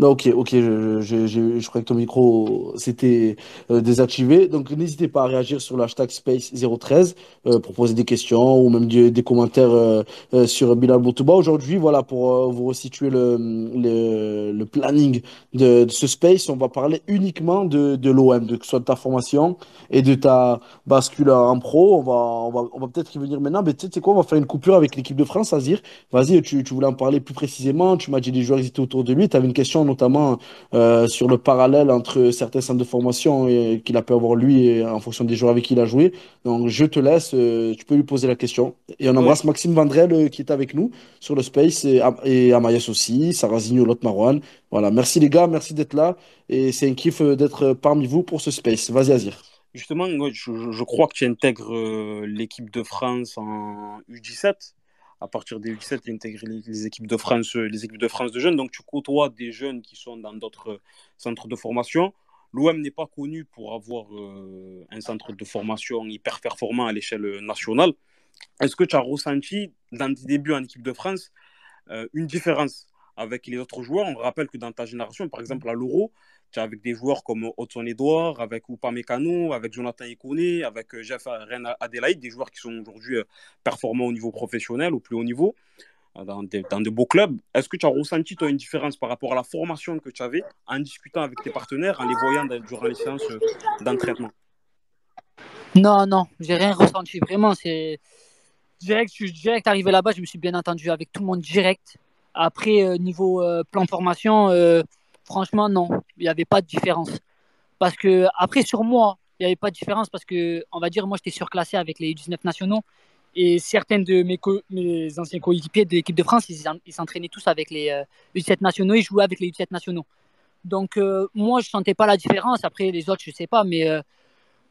Non, ok, ok, je, je, je, je croyais que ton micro s'était euh, désactivé. Donc, n'hésitez pas à réagir sur l'hashtag Space013 euh, pour poser des questions ou même des, des commentaires euh, euh, sur Bilal Boutouba. Aujourd'hui, voilà, pour vous resituer le, le, le planning de, ce Space, on va parler uniquement de, de l'OM, que ce soit de ta formation et de ta bascule en pro. On va, on va, on va peut-être y venir maintenant, mais tu sais quoi, on va faire une coupure avec l'équipe de France, Azir. Vas-y, tu, tu voulais en parler plus précisément. Tu m'as dit les joueurs étaient autour de lui. Tu avais une question notamment euh, sur le parallèle entre certains centres de formation et- qu'il a pu avoir lui et en fonction des joueurs avec qui il a joué. Donc je te laisse, euh, tu peux lui poser la question. Et on embrasse Maxime Vandrel euh, qui est avec nous sur le Space et, Am- et Amayas aussi, l'autre Marouane. Voilà, merci les gars, merci d'être là. Et c'est un kiff d'être parmi vous pour ce Space. Vas-y Azir. Justement, je, je- crois que tu intègres l'équipe de France en U17. À partir des U17, tu intègres les, les équipes de France, euh, les équipes de France de jeunes. Donc, tu côtoies des jeunes qui sont dans d'autres euh, centres de formation. L'OM n'est pas connu pour avoir euh, un centre de formation hyper performant à l'échelle nationale. Est-ce que tu as ressenti, dans tes débuts en équipe de France, une différence avec les autres joueurs? On rappelle que dans ta génération, par exemple à l'Euro, avec des joueurs comme Hudson Edouard, avec Upamecano, avec Jonathan Ikoné, avec euh, Jeff Ren Adelaide, des joueurs qui sont aujourd'hui euh, performants au niveau professionnel, au plus haut niveau, euh, dans, des- de beaux clubs. Est-ce que tu as ressenti toi, une différence par rapport à la formation que tu avais en discutant avec tes partenaires, en les voyant durant les séances d'entraînement? Non, non, j'ai rien ressenti. Vraiment, c'est direct. Je suis direct arrivé là-bas, je me suis bien entendu avec tout le monde direct. Après, niveau plan formation, franchement, non, il n'y avait pas de différence. Parce que, après, sur moi, il n'y avait pas de différence parce que, on va dire, moi, j'étais surclassé avec les 19 nationaux. Et certains de mes, anciens coéquipiers de l'équipe de France, ils s'entraînaient tous avec les euh, U17 nationaux, ils jouaient avec les U17 nationaux. Donc, euh, moi, je ne sentais pas la différence. Après, les autres, je ne sais pas, mais. euh,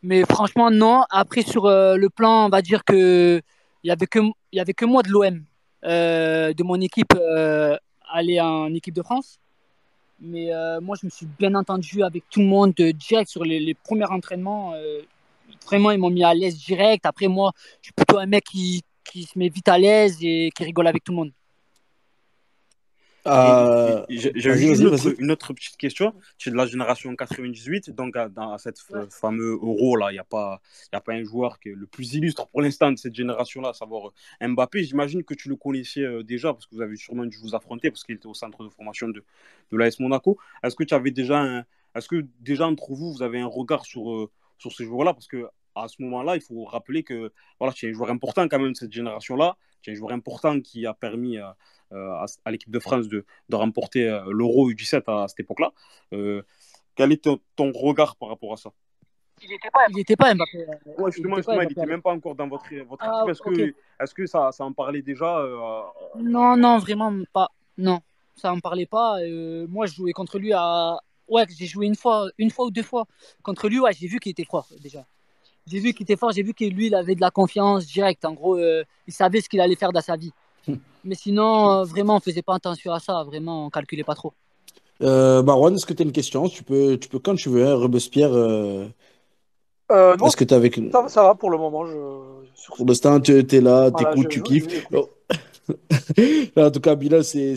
mais franchement, non. Après, sur euh, le plan, on va dire que il y avait que moi de l'OM, euh, de mon équipe, euh, aller en équipe de France. Mais euh, moi, je me suis bien entendu avec tout le monde euh, direct sur les, premiers entraînements. euh, vraiment, ils m'ont mis à l'aise direct. Après, moi, je suis plutôt un mec qui, qui se met vite à l'aise et qui rigole avec tout le monde. Euh, J'ai une une autre petite question. Tu es de la génération 98, donc à- dans cette f- fameux euro là, il n'y a pas, y a pas un joueur qui est le plus illustre pour l'instant de cette génération-là, à savoir euh, Mbappé. J'imagine que tu le connaissais euh, déjà parce que vous avez sûrement dû vous affronter parce qu'il était au centre de formation de, de l'AS Monaco. Est-ce que tu avais déjà un, est-ce que déjà entre vous, vous avez un regard sur, euh, sur ces joueurs-là parce que à ce moment-là, il faut rappeler que voilà, tu es un joueur important quand même de cette génération-là. Tu es un joueur important qui a permis à, euh, à, à l'équipe de France de, de remporter euh, l'Euro U17 à, cette époque-là. Euh, quel est ton, ton regard par rapport à ça? Il n'était pas, il était pas Mbappé. Ouais, justement, il n'était même pas encore dans votre, votre Ah, équipe. Est-ce que, est-ce que ça, ça en parlait déjà euh, Non, non, vraiment pas. Non, ça en parlait pas. Euh, moi, je jouais contre lui à. Ouais, j'ai joué une fois, une fois ou deux fois contre lui. Ouais, j'ai vu qu'il était fort déjà. J'ai vu qu'il était fort, j'ai vu que lui, il avait de la confiance directe. En gros, euh, il savait ce qu'il allait faire dans sa vie. Mais sinon, euh, vraiment, on faisait pas attention à ça. Vraiment, on calculait pas trop. Euh, Marwan, est-ce que tu as une question? Tu peux, tu peux quand tu veux, hein, Robespierre. euh, Euh, non, est-ce que tu avec. ça, ça va pour le moment. Je... sur- Pour l'instant, tu es là, Voilà, t'écoutes, je- tu kiffes. je-. Oh. En tout cas, Bilal, c'est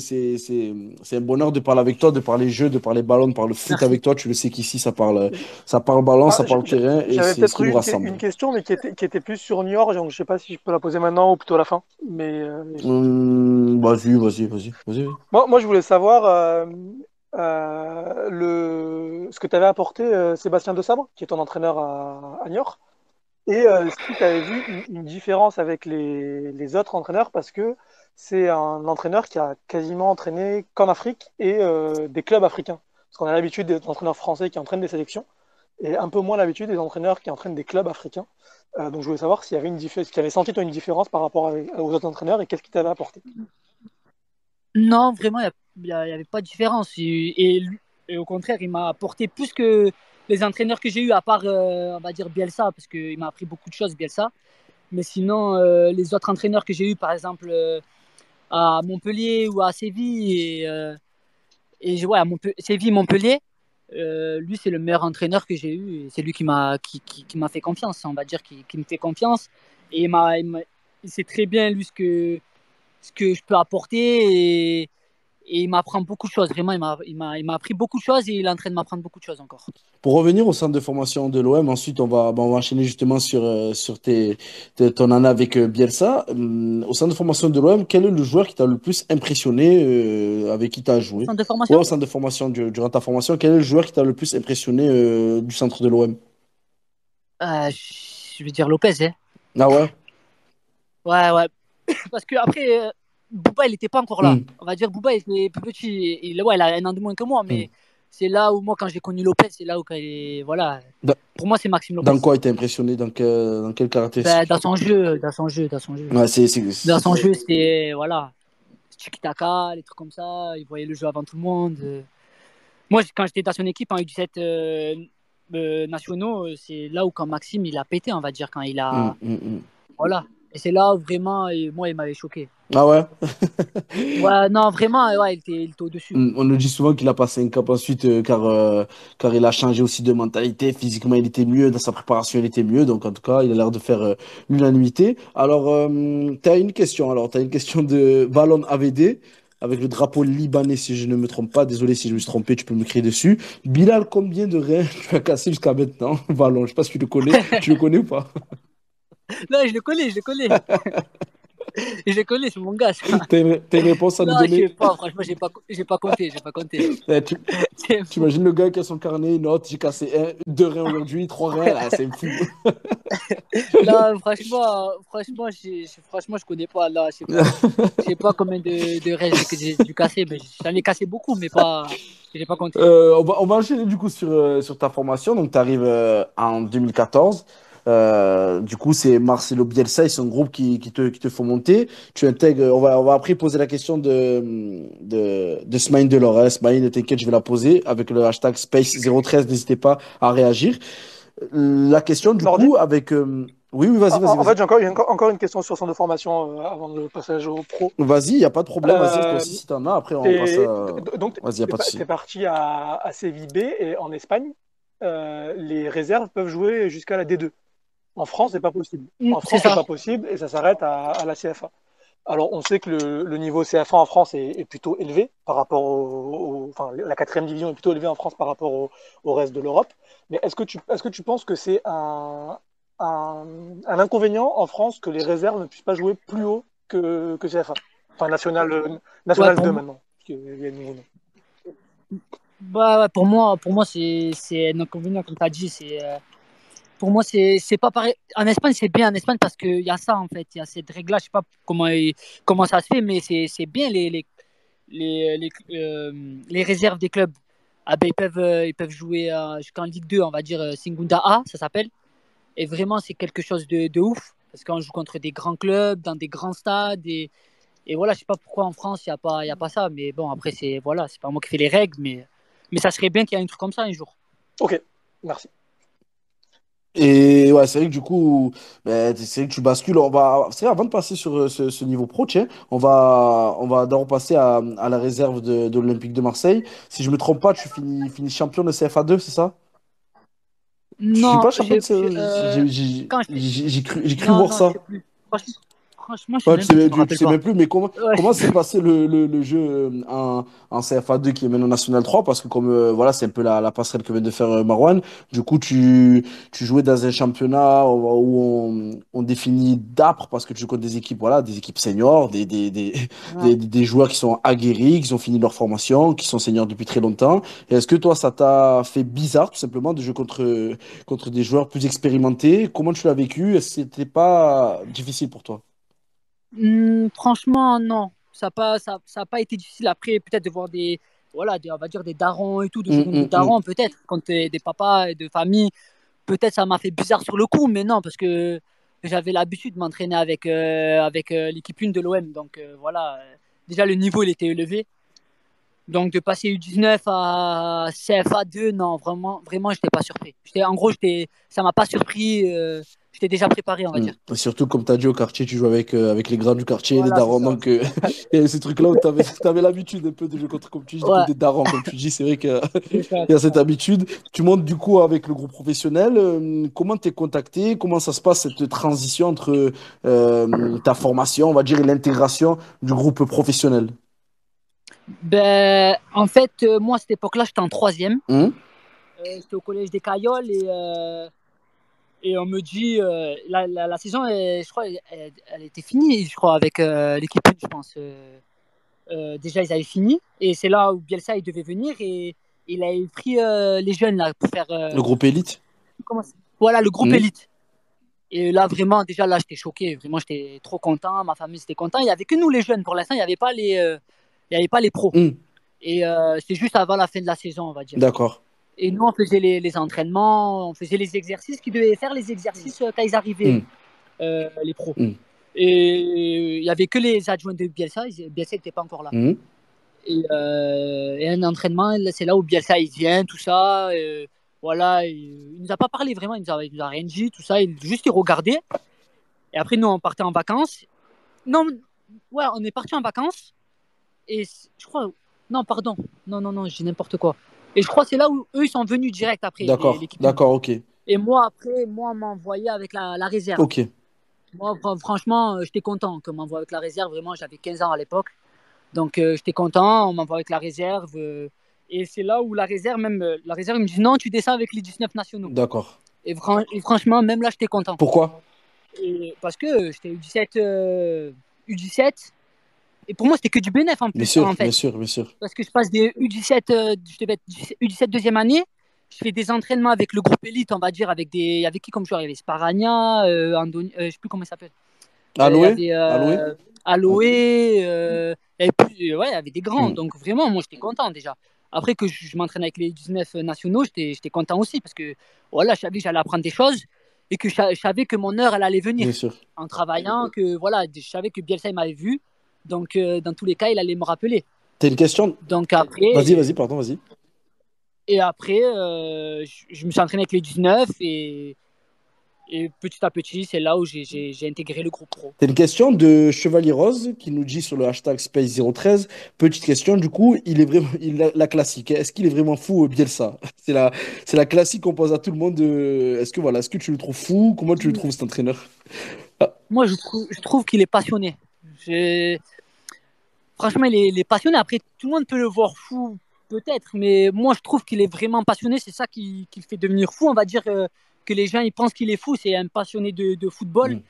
un bonheur de parler avec toi, de parler jeu, de parler ballon, de parler foot Merci. avec toi. Tu le sais qu'ici, ça parle, ça parle ballon, Ah, ça parle j'ai- terrain et J'avais peut-être eu une, une question, mais qui était, qui était plus sur Niort. Donc, je sais pas si je peux la poser maintenant ou plutôt à la fin. Mais euh, Hum, vas-y, vas-y, vas-y, moi, moi, je voulais savoir euh, euh, le... ce que tu avais apporté Sébastien De Sabre, qui est ton entraîneur à, à Niort. Et si tu avais vu une, une différence avec les, les autres entraîneurs, parce que c'est un entraîneur qui a quasiment entraîné qu'en Afrique et euh, des clubs africains. Parce qu'on a l'habitude des entraîneurs français qui entraînent des sélections et un peu moins l'habitude des entraîneurs qui entraînent des clubs africains. Euh, donc je voulais savoir s'il y avait une différence, si tu avais senti toi une différence par rapport aux autres entraîneurs et qu'est-ce qui t'avait apporté? Non, vraiment, il n'y avait pas de différence. Et, au contraire, il m'a apporté plus que les entraîneurs que j'ai eu, à part, euh, on va dire, Bielsa, parce qu'il m'a appris beaucoup de choses, Bielsa. Mais sinon, les autres entraîneurs que j'ai eu, par exemple, à Montpellier ou à Séville, et, euh, je- ouais, à Séville, Montpellier, euh, lui, c'est le meilleur entraîneur que j'ai eu. C'est lui qui m'a qui, qui, m'a fait confiance, on va dire, qui, qui me fait confiance. Et il, il, sait très bien, lui, ce que, ce que je peux apporter. Et il m'apprend beaucoup de choses. Vraiment, il m'a, appris beaucoup de choses et il est en train de m'apprendre beaucoup de choses encore. Pour revenir au centre de formation de l'OM, ensuite on va, bah, on va enchaîner justement sur, euh, sur tes, tes- ton année avec euh, Bielsa. Hum, au centre de formation de l'OM, quel est le joueur qui t'a le plus impressionné, euh, avec qui tu as joué? Centre de Ouais, formation au centre de formation, du- durant ta formation, quel est le joueur qui t'a le plus impressionné euh, du centre de l'OM? Euh, Je vais dire Lopez. Hein. Ah ouais? Ouais, ouais. Parce que après, Bouba, il n'était pas encore là. Hum, On va dire Bouba, il était plus petit. Il, ouais, il a un an de moins que moi, mais hum. c'est là où moi, quand j'ai connu Lopez, c'est là où il voilà. Dans, Pour moi, c'est Maxime Lopez. dans quoi il t'a impressionné? Dans quel, dans quelle Ben, dans son jeu, dans son jeu, dans son jeu. Ouais, Dans son jeu, c'était voilà, tiki-taka, les trucs comme ça. Il voyait le jeu avant tout le monde. Moi, quand j'étais dans son équipe en U17 euh, euh, nationaux, c'est là où quand Maxime il a pété, on va dire, quand il a hum. voilà. Et c'est là où vraiment, moi, il m'avait choqué. Ah ouais? Ouais, non, vraiment, ouais, il était, il était au-dessus. On nous dit souvent qu'il a passé un cap ensuite euh, car, euh, car il a changé aussi de mentalité. Physiquement, il était mieux. Dans sa préparation, il était mieux. Donc, en tout cas, il a l'air de faire euh, l'unanimité. Alors, tu as une question. Alors, tu as une question de Valon AVD avec le drapeau libanais, si je ne me trompe pas. Désolé si je me suis trompé, tu peux me crier dessus. Bilal, combien de reins tu as cassé jusqu'à maintenant? Valon, je sais pas si tu le connais. Tu le connais ou pas? Non, je le connais, je le connais. je connais, c'est mon gars. T'as une, une réponse à nous Non, je sais donner? pas, franchement, j'ai pas, pas compté, j'ai pas compté. Eh, tu, imagines le gars qui a son carnet, il note, j'ai cassé un, deux reins aujourd'hui, trois reins, là, c'est fou. Non, franchement, franchement, franchement, je connais pas. Là, je sais pas, je sais pas combien de, de que j'ai dû casser, mais j'en ai cassé beaucoup, mais pas, je pas compté. Euh, on va, on va enchaîner du coup sur, euh, sur ta formation. Donc, tu arrives en 2014. Euh, du coup, c'est Marcelo Bielsa et son groupe qui, qui te, qui te font monter. Tu intègres, on va, on va après poser la question de, de, de Smaïn Delors. Hein. Smaïn, t'inquiète, je vais la poser avec le hashtag Space013. N'hésitez pas à réagir. La question, du coup, avec. euh, Oui, oui, vas-y, En, vas-y, en vas-y. fait, j'ai encore, encore, une question sur son de formation euh, avant le passage au pro. Vas-y, il n'y a pas de problème. Vas-y, Euh, si t'en as. Après, on passe à. donc, Vas-y, a pas de parti à, à Séville B et en Espagne, euh, les réserves peuvent jouer jusqu'à la D2. En France, c'est pas possible. Mm, En France, c'est pas possible et ça s'arrête à, à la CFA. Alors, on sait que le, le niveau CFA en France est, est plutôt élevé par rapport au, au- enfin, la quatrième division est plutôt élevée en France par rapport au, au reste de l'Europe. Mais est-ce que tu, est-ce que tu penses que c'est un, un, un inconvénient en France que les réserves ne puissent pas jouer plus haut que, que CFA? Enfin, national, euh, Ouais, national pour 2 moi, maintenant. bah, ouais, pour moi, pour moi, c'est, c'est un inconvénient, comme tu as dit. C'est, euh, pour moi, c'est, pas pareil. En Espagne, c'est bien en Espagne parce qu'il y a ça, en fait. Il y a cette règle-là. Je sais pas comment, comment ça se fait, mais c'est, bien les, les, les, les, euh, les réserves des clubs. Ah ben, ils, peuvent, euh, ils peuvent jouer euh, jusqu'en Ligue 2, on va dire Singunda A, ça s'appelle. Et vraiment, c'est quelque chose de, de ouf parce qu'on joue contre des grands clubs, dans des grands stades. Et, et voilà, je sais pas pourquoi en France, il n'y a, pas- a pas ça. Mais bon, après, c'est voilà, pas moi qui fais les règles, mais, mais ça serait bien qu'il y ait un truc comme ça un jour. Ok, merci. Et ouais, c'est vrai que du coup, ben, c'est vrai que tu bascules. On va, c'est vrai, avant de passer sur euh, ce, ce niveau pro, tiens, on va, on va d'abord passer à, à la réserve de, de l'Olympique de Marseille. Si je me trompe pas, tu finis, finis champion de CFA2, c'est ça? Tu suis Non, pas champion de j'ai, CFA2? euh, J'ai j'ai- quand j'étais. j'ai- j'ai cru, j'ai cru Non, voir non, je ça. sais plus. Franchement, franchement, je sais même plus, sais, même plus, mais comment, Ouais. comment s'est passé le, le, le jeu euh, en, en CFA2 qui est maintenant National 3? Parce que comme euh, voilà, c'est un peu la, la passerelle que vient de faire euh, Marwan. Du coup, tu, tu jouais dans un championnat où, on, on définit d'âpre parce que tu joues contre des équipes, voilà, des équipes seniors, des, des, des, Ouais. des, des joueurs qui sont aguerris, qui ont fini leur formation, qui sont seniors depuis très longtemps. Est-ce que toi, ça t'a fait bizarre tout simplement de jouer contre, contre des joueurs plus expérimentés? Comment tu l'as vécu? Est-ce que c'était pas difficile pour toi? Hmm, franchement, non. Ça n'a pas, ça, ça a pas été difficile après, peut-être de voir des, voilà, des, on va dire des darons et tout, de Hum, contre des hum. darons, peut-être, contre des, des papas et de famille. Peut-être ça m'a fait bizarre sur le coup, mais non, parce que j'avais l'habitude de m'entraîner avec, euh, avec euh, l'équipe 1 de l'OM. Donc euh, voilà, déjà le niveau il était élevé. Donc de passer U19 à CFA2, non, vraiment, vraiment, j'étais pas surpris. J'étais, en gros, j'étais, ça m'a pas surpris. Euh, j'étais déjà préparé, on va Mm. dire. Et Surtout, comme tu as dit au quartier, tu joues avec, euh, avec les grands du quartier, les Voilà, darons. Donc, euh, il y a ces trucs-là où tu avais, l'habitude un peu de jouer contre, comme tu dis, Ouais. des darons. Comme tu dis, c'est vrai qu'il y a cette habitude. Tu montes du coup avec le groupe professionnel. euh, comment tu es contacté? Comment ça se passe cette transition entre euh, ta formation, on va dire, et l'intégration du groupe professionnel? Ben, en fait, moi, à cette époque-là, j'étais en troisième. Hum j'étais au collège des Cailloles et, euh, et on me dit, euh, la, la, la saison, je crois, elle, était finie, je crois, avec euh, l'équipe 1, je pense. Euh, déjà, ils avaient fini. Et c'est là où Bielsa, il devait venir et il avait pris les jeunes là pour faire... Le groupe élite? Voilà, le groupe élite. Et là, vraiment, déjà, là, j'étais choqué. Vraiment, j'étais trop content. Ma famille, c'était content. Il n'y avait que nous, les jeunes. Pour l'instant, il n'y avait, pas les, il y avait pas les pros. Hum, Et c'était juste avant la fin de la saison, on va dire. D'accord. Et nous, on faisait les, les entraînements, on faisait les exercices, qui devaient faire les exercices euh, quand ils arrivaient, Hum, euh, les pros. hum, Et il n'y avait que les adjoints de Bielsa. Bielsa n'était pas encore là. hum. Et, euh, et un entraînement, c'est là où Bielsa il vient, tout ça. et voilà, il, il nous a pas parlé vraiment, il nous a, il nous a rien dit, tout ça. Il, juste il regardait. Et après, nous, on partait en vacances. Non, ouais, on est parti en vacances. Et je crois, non, pardon, non, non, non, dis n'importe quoi. Et je crois que c'est là où eux, ils sont venus direct après, D'accord. D'accord, ok. Et moi, après, moi, on m'a envoyé avec la, la réserve. Ok. Moi, fr- franchement, euh, j'étais content qu'on m'envoie avec la réserve. Vraiment, j'avais 15 ans à l'époque. Donc, euh, j'étais content. On m'envoie avec la réserve. euh, et c'est là où la réserve, même euh, la réserve, me dit non, tu descends avec les 19 nationaux. D'accord. Et, fran- et franchement, même là, j'étais content. Pourquoi? Et- parce que j'étais U17, euh, U17. Et pour moi, c'était que du bénéf en Bien plus, sûr, en fait. bien sûr, bien sûr. Parce que je passe des U17, euh, je devais être U17 deuxième année. Je fais des entraînements avec le groupe élite, on va dire, avec des, avec qui comme joueur Il y avait Sparagna, euh, Andoni- euh, je sais plus comment il s'appelle. Euh, Aloé? Il y avait Aloé? euh, Aloé, euh, et puis euh, ouais, il y avait des grands. Mm. Donc vraiment, moi j'étais content déjà. Après que je, je m'entraîne avec les 19 nationaux, j'étais content aussi parce que voilà, je savais que j'allais apprendre des choses et que je, sa- je savais que mon heure elle allait venir Bien sûr. en travaillant, que voilà, je savais que Bielsa il m'avait vu. Donc euh, dans tous les cas, il allait me rappeler. T'as une question? Donc après, Vas-y, vas-y, pardon, vas-y. et après, euh, je, je me suis entraîné avec les 19 et, et petit à petit, c'est là où j'ai- intégré le groupe pro. T'as une question de Chevalier Rose qui nous dit sur le hashtag Space013. Petite question, du coup, il est vraiment il, la, la classique. Est-ce qu'il est vraiment fou, euh, Bielsa? C'est la, c'est la classique qu'on pose à tout le monde. de- Est-ce que voilà, est-ce que tu le trouves fou? Comment tu le trouves cet entraîneur? Ah, Moi, je trouve, je trouve qu'il est passionné. J'ai- Franchement, il est, il est passionné. Après, tout le monde peut le voir fou, peut-être, mais moi, je trouve qu'il est vraiment passionné. C'est ça qui, qui le fait devenir fou. On va dire euh, que les gens ils pensent qu'il est fou. C'est un passionné de, de football.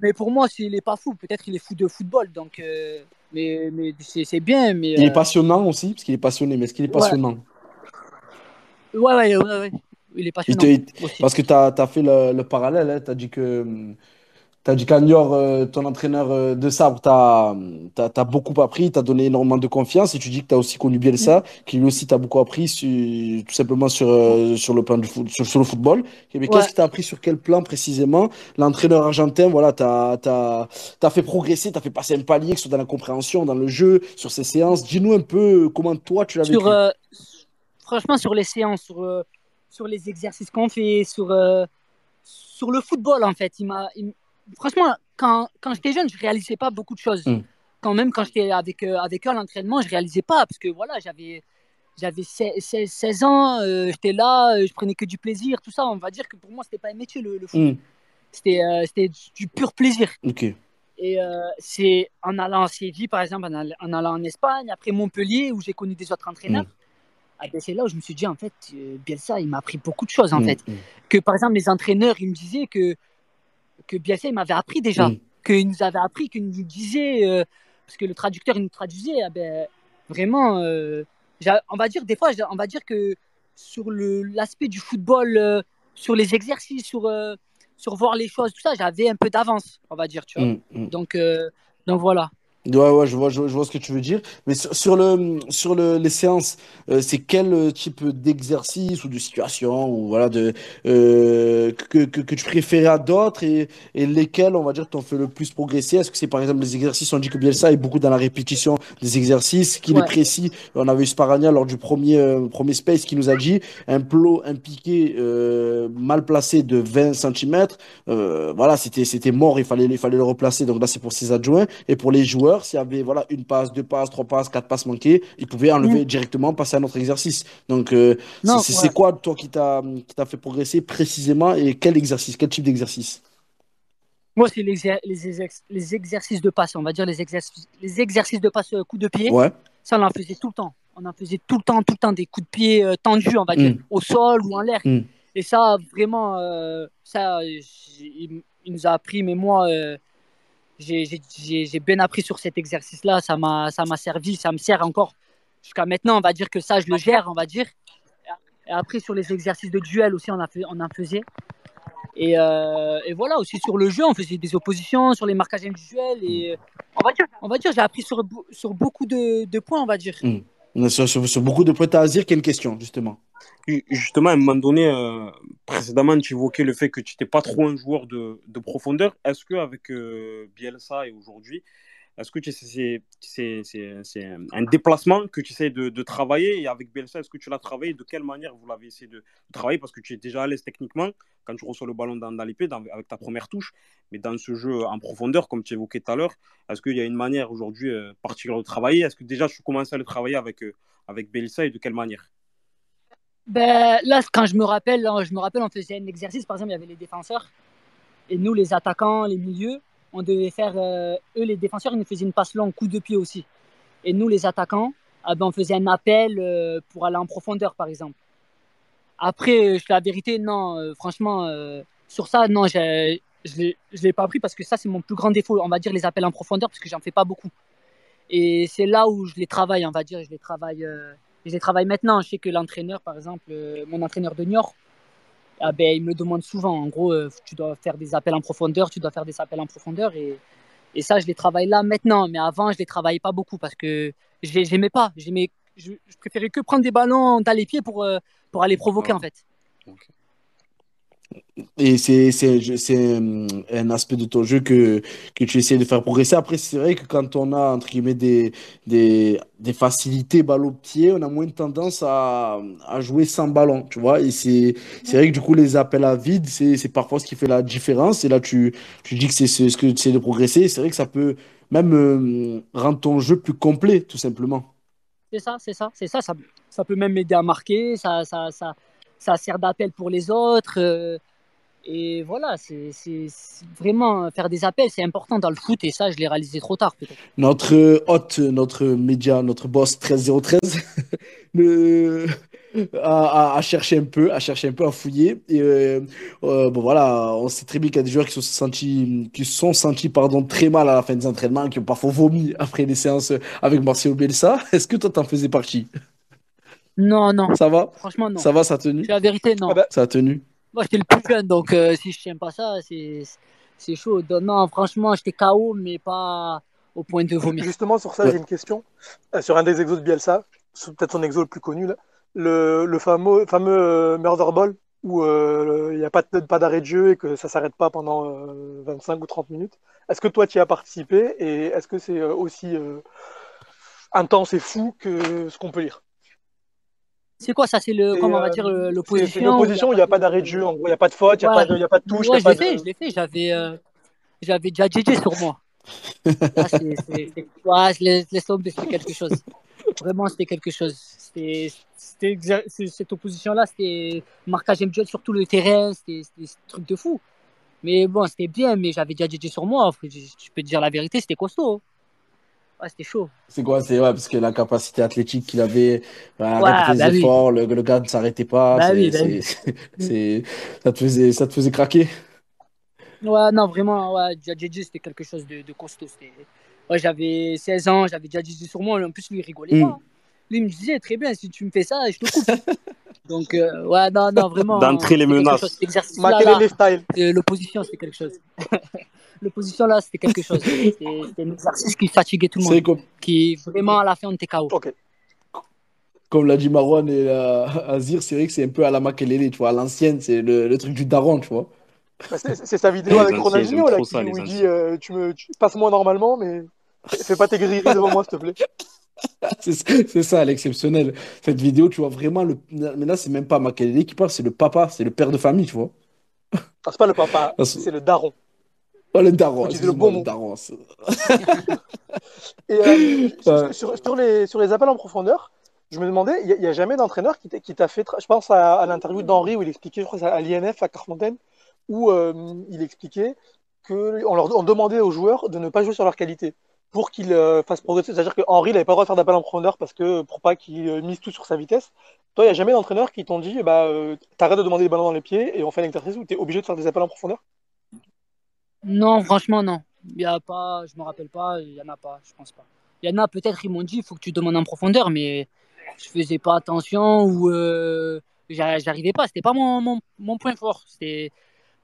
Mais pour moi, s'il n'est pas fou, peut-être qu'il est fou de football. Donc, euh, mais, mais c'est bien. Mais, il est euh, passionnant aussi, parce qu'il est passionné, mais est-ce qu'il est passionnant? ouais, ouais, ouais, ouais. Il est Il passionnant te- il- parce que tu as, fait le, le parallèle, tu as dit que hum, T'as dit qu'Agnor, euh, ton entraîneur euh, de sabre, t'as, beaucoup appris, t'as donné énormément de confiance et tu dis que t'as aussi connu Bielsa, qui lui aussi t'a beaucoup appris tout simplement sur, euh, sur le plan du foot, sur, sur le football. Mais Ouais. qu'est-ce que t'as appris sur quel plan précisément? L'entraîneur argentin, voilà, t'as, t'as, t'as fait progresser, t'as fait passer un palier, que ce soit dans la compréhension, dans le jeu, sur ces séances. Dis-nous un peu comment toi tu l'as vécu. euh, franchement, sur les séances, sur, sur les exercices qu'on fait, sur, sur le football, en fait. Il m'a, il- franchement, quand, quand j'étais jeune, je réalisais pas beaucoup de choses. Mm. Quand même, quand j'étais avec, euh, avec eux à l'entraînement, je réalisais pas parce que voilà, j'avais, j'avais 16, 16 16 ans, euh, j'étais là, euh, je prenais que du plaisir, tout ça. On va dire que pour moi, c'était pas un métier le, le foot. Hmm, C'était, c'était du, du pur plaisir. Ok. Et euh, c'est en allant à Séville, par exemple, en, all- en allant en Espagne, après Montpellier, où j'ai connu des autres entraîneurs. ah ben, c'est là où je me suis dit, en fait, euh, Bielsa, il m'a appris beaucoup de choses, en Hmm, fait que par exemple les entraîneurs ils me disaient que que Bielsa il m'avait appris déjà Mm. qu'il nous avait appris qu'il nous disait euh, parce que le traducteur il nous traduisait ah ben, vraiment euh, on va dire des fois on va dire que sur l'aspect du football euh, sur les exercices sur sur voir les choses tout ça j'avais un peu d'avance on va dire tu vois Hmm, hmm. donc donc voilà Ouais, ouais, je vois, je, vois je vois ce que tu veux dire. Mais sur, sur le, sur le, les séances, euh, c'est quel euh, type d'exercice ou de situation ou voilà de euh, que, que, que tu préférais à d'autres et, et lesquels, on va dire, t'ont fait le plus progresser? Est-ce que c'est par exemple les exercices, on dit que Bielsa est beaucoup dans la répétition des exercices, qu'il est Ouais. précis. On avait eu Sparagna lors du premier, euh, premier space qui nous a dit un plot, un piqué euh, mal placé de 20 cm, euh, voilà, c'était, c'était mort, il fallait, il fallait le replacer. Donc là, c'est pour ses adjoints. Et pour les joueurs, s'il y avait voilà, une passe, deux passes, trois passes, quatre passes manquées, ils pouvaient enlever directement, passer à un autre exercice. Donc, euh, c'est, ouais. quoi, toi, qui t'a, fait progresser précisément et quel exercice, quel type d'exercice? moi c'est les, les, exer- les exercices de passe on va dire les exercices les exercices de passe euh, coup de pied Ouais. Ça, on en faisait tout le temps. On en faisait tout le temps, tout le temps des coups de pied euh, tendus, on va dire, Mm. au sol ou en l'air. Mm. Et ça, vraiment, euh, ça, il, il nous a appris, mais moi, euh, j'ai bien appris sur cet exercice-là. Ça m'a servi, ça me sert encore jusqu'à maintenant. On va dire que ça, je le gère, on va dire. Et après, sur les exercices de duel aussi, on, a fait, on en faisait. Et, euh, et voilà, aussi sur le jeu, on faisait des oppositions, sur les marquages individuels. Et euh, on va dire, on va dire j'ai appris sur, sur beaucoup de, de points, on va dire. Sur, sur, beaucoup de points à dire, quelle question, justement? Ju- Justement, à un moment donné, euh, précédemment, tu évoquais le fait que tu n'étais pas trop un joueur de, de profondeur. Est-ce qu'avec euh, Bielsa et aujourd'hui, est-ce que c'est un déplacement que tu essaies de, travailler Et avec Bielsa, est-ce que tu l'as travaillé? De quelle manière vous l'avez essayé de, travailler? Parce que tu es déjà à l'aise techniquement quand tu reçois le ballon dans, dans avec ta première touche. Mais dans ce jeu en profondeur, comme tu évoquais tout à l'heure, est-ce qu'il y a une manière aujourd'hui euh, particulière de travailler? Est-ce que déjà tu commençais à le travailler avec, euh, et de quelle manière? Ben, là, quand je me rappelle, je me rappelle, on faisait un exercice, par exemple, il y avait les défenseurs, et nous, les attaquants, les milieux, on devait faire, euh, eux, les défenseurs, ils nous faisaient une passe longue, coup de pied aussi. Et nous, les attaquants, ah ben, on faisait un appel euh, pour aller en profondeur, par exemple. Après, je la vérité, non, euh, franchement, euh, sur ça, non, je je l'ai pas pris parce que ça, c'est mon plus grand défaut, on va dire, les appels en profondeur, parce que j'en fais pas beaucoup. Et c'est là où je les travaille, on va dire, je les travaille, euh, je les travaille maintenant. Je sais que l'entraîneur, par exemple, euh, mon entraîneur de Niort, ah ben, il me le demande souvent. En gros, euh, tu dois faire des appels en profondeur, tu dois faire des appels en profondeur. Et, et ça, je les travaille là maintenant. Mais avant, je les travaillais pas beaucoup parce que j'aimais pas. J'aimais, je, je préférais que prendre des ballons dans les pieds pour, euh, pour aller provoquer, Ah. en fait. Et c'est hum, un aspect de ton jeu que que tu essaies de faire progresser. Après, c'est vrai que quand on a entre guillemets des des des facilités balle au pied, on a moins de tendance à à jouer sans ballon, tu vois. Et c'est vrai que du coup les appels à vide, c'est parfois ce qui fait la différence. Et là, tu tu dis que c'est ce que tu essaies de progresser. C'est vrai que ça peut même euh, rendre ton jeu plus complet, tout simplement. C'est ça, c'est ça, c'est ça, ça. Ça peut même m'aider à marquer. Ça, ça, ça, ça sert d'appel pour les autres. euh, et voilà, c'est vraiment faire des appels, c'est important dans le foot. Et ça, je l'ai réalisé trop tard, peut-être. Notre hôte, notre média, notre boss 13013 le- a, a, a cherché un peu, a cherché un peu à fouiller. Et euh, euh, bon voilà, on sait très bien qu'il y a des joueurs qui se sont sentis, qui sont sentis pardon, très mal à la fin des entraînements, qui ont parfois vomi après les séances avec Marcelo Bielsa. Est-ce que toi t'en faisais partie? Non, non, Ça va? franchement, non. Ça va, ça a tenu? C'est la vérité, non. Ah bah, Ça a tenu? Moi, j'étais le plus jeune, donc euh, si je tiens pas ça, c'est c'est chaud. Donc, non, franchement, j'étais KO, mais pas au point de vomir. Justement, sur ça, Ouais. j'ai une question. Euh, sur un des exos de Bielsa, peut-être son exo le plus connu, là, le, le fameux, fameux euh, Murder Ball, où euh, il n'y a pas, de- pas d'arrêt de jeu et que ça s'arrête pas pendant euh, 25 ou 30 minutes. Est-ce que toi, tu y as participé? Et est-ce que c'est aussi euh, intense et fou que ce qu'on peut lire? C'est quoi ça C'est le, C'est, comment on va euh, dire, l'opposition une où opposition où il n'y a pas d'arrêt de jeu. En gros, il n'y a pas de faute, il n'y a, pas de- il y a pas de touche, a je l'ai de. fait, je l'ai fait. J'avais, euh, j'avais déjà JJ sur moi. Là, c'est, c'est- c'est- je laisse, laisse tomber, c'était quelque chose. Vraiment, c'était quelque chose. C'était, cette opposition-là, c'était marquage MJL sur tout le terrain, c'était, c'était un truc de fou. Mais bon, c'était bien, mais j'avais déjà JJ sur moi. Je, je peux te dire la vérité, c'était costaud. Hein. Ouais, c'était chaud. C'est quoi? C'est ouais, parce que la capacité athlétique qu'il avait à Ouais, répéter bah les oui. efforts, le, le gars ne s'arrêtait pas, Bah c'est, oui, bah c'est, oui. c'est, c'est- ça te faisait, ça te faisait craquer? Ouais, non, vraiment, ouais, JJ, c'était quelque chose de, de costaud. Ouais, j'avais 16 ans, j'avais JJ sur moi. En plus, lui, il rigolait Mm. pas. Lui, il me disait, très bien, si tu me fais ça, je te coupe. Donc, euh, ouais, non, non, vraiment. D'entrée, les menaces. euh, l'opposition, c'était quelque chose. L'opposition, là, c'était quelque chose. C'était un exercice qui fatiguait tout le monde. comme, Qui, vraiment, à la fin, on était KO. Comme l'a dit Marwan et euh, Azir, c'est vrai que c'est un peu à la Makelele, tu vois, à l'ancienne, c'est le, le truc du daron, tu vois. Bah, c'est sa vidéo Les avec Ronaldinho là, qui- où il dit euh, tu me tu- passe-moi normalement, mais fais pas tes grilleries devant moi, s'il te plaît. C'est ça, l'exceptionnel. Cette vidéo, tu vois vraiment le. Mais là, c'est même pas Makelele qui parle, c'est le papa, c'est le père de famille, tu vois. Ah, c'est pas le papa, Ah, c'est le daron. Oh, le daron, utiliser le bon le daron. c'est- Et euh, Ouais. sur, sur les, sur les appels en profondeur, je me demandais, il n'y a, jamais d'entraîneur qui t'a fait. Je pense à, à l'interview d'Henri où il expliquait, je crois c'est à l'INF à Carfontaine, où euh, il expliquait qu'on leur on demandait aux joueurs de ne pas jouer sur leur qualité pour qu'ils euh, fassent progresser. C'est-à-dire que Henri n'avait pas le droit de faire d'appel en profondeur parce que pour pas qu'il euh, mise tout sur sa vitesse. Toi, il n'y a jamais d'entraîneur qui t'ont dit bah, euh, t'arrêtes de demander des ballons dans les pieds et on fait un exercice où tu es obligé de faire des appels en profondeur? Non, franchement, non. Il y a pas, je me rappelle pas, il y en a pas, je pense pas. Il y en a peut-être, ils m'ont dit, il faut que tu demandes en profondeur, mais je faisais pas attention ou euh, j'a- j'arrivais pas. C'était pas mon, mon, point fort. C'était,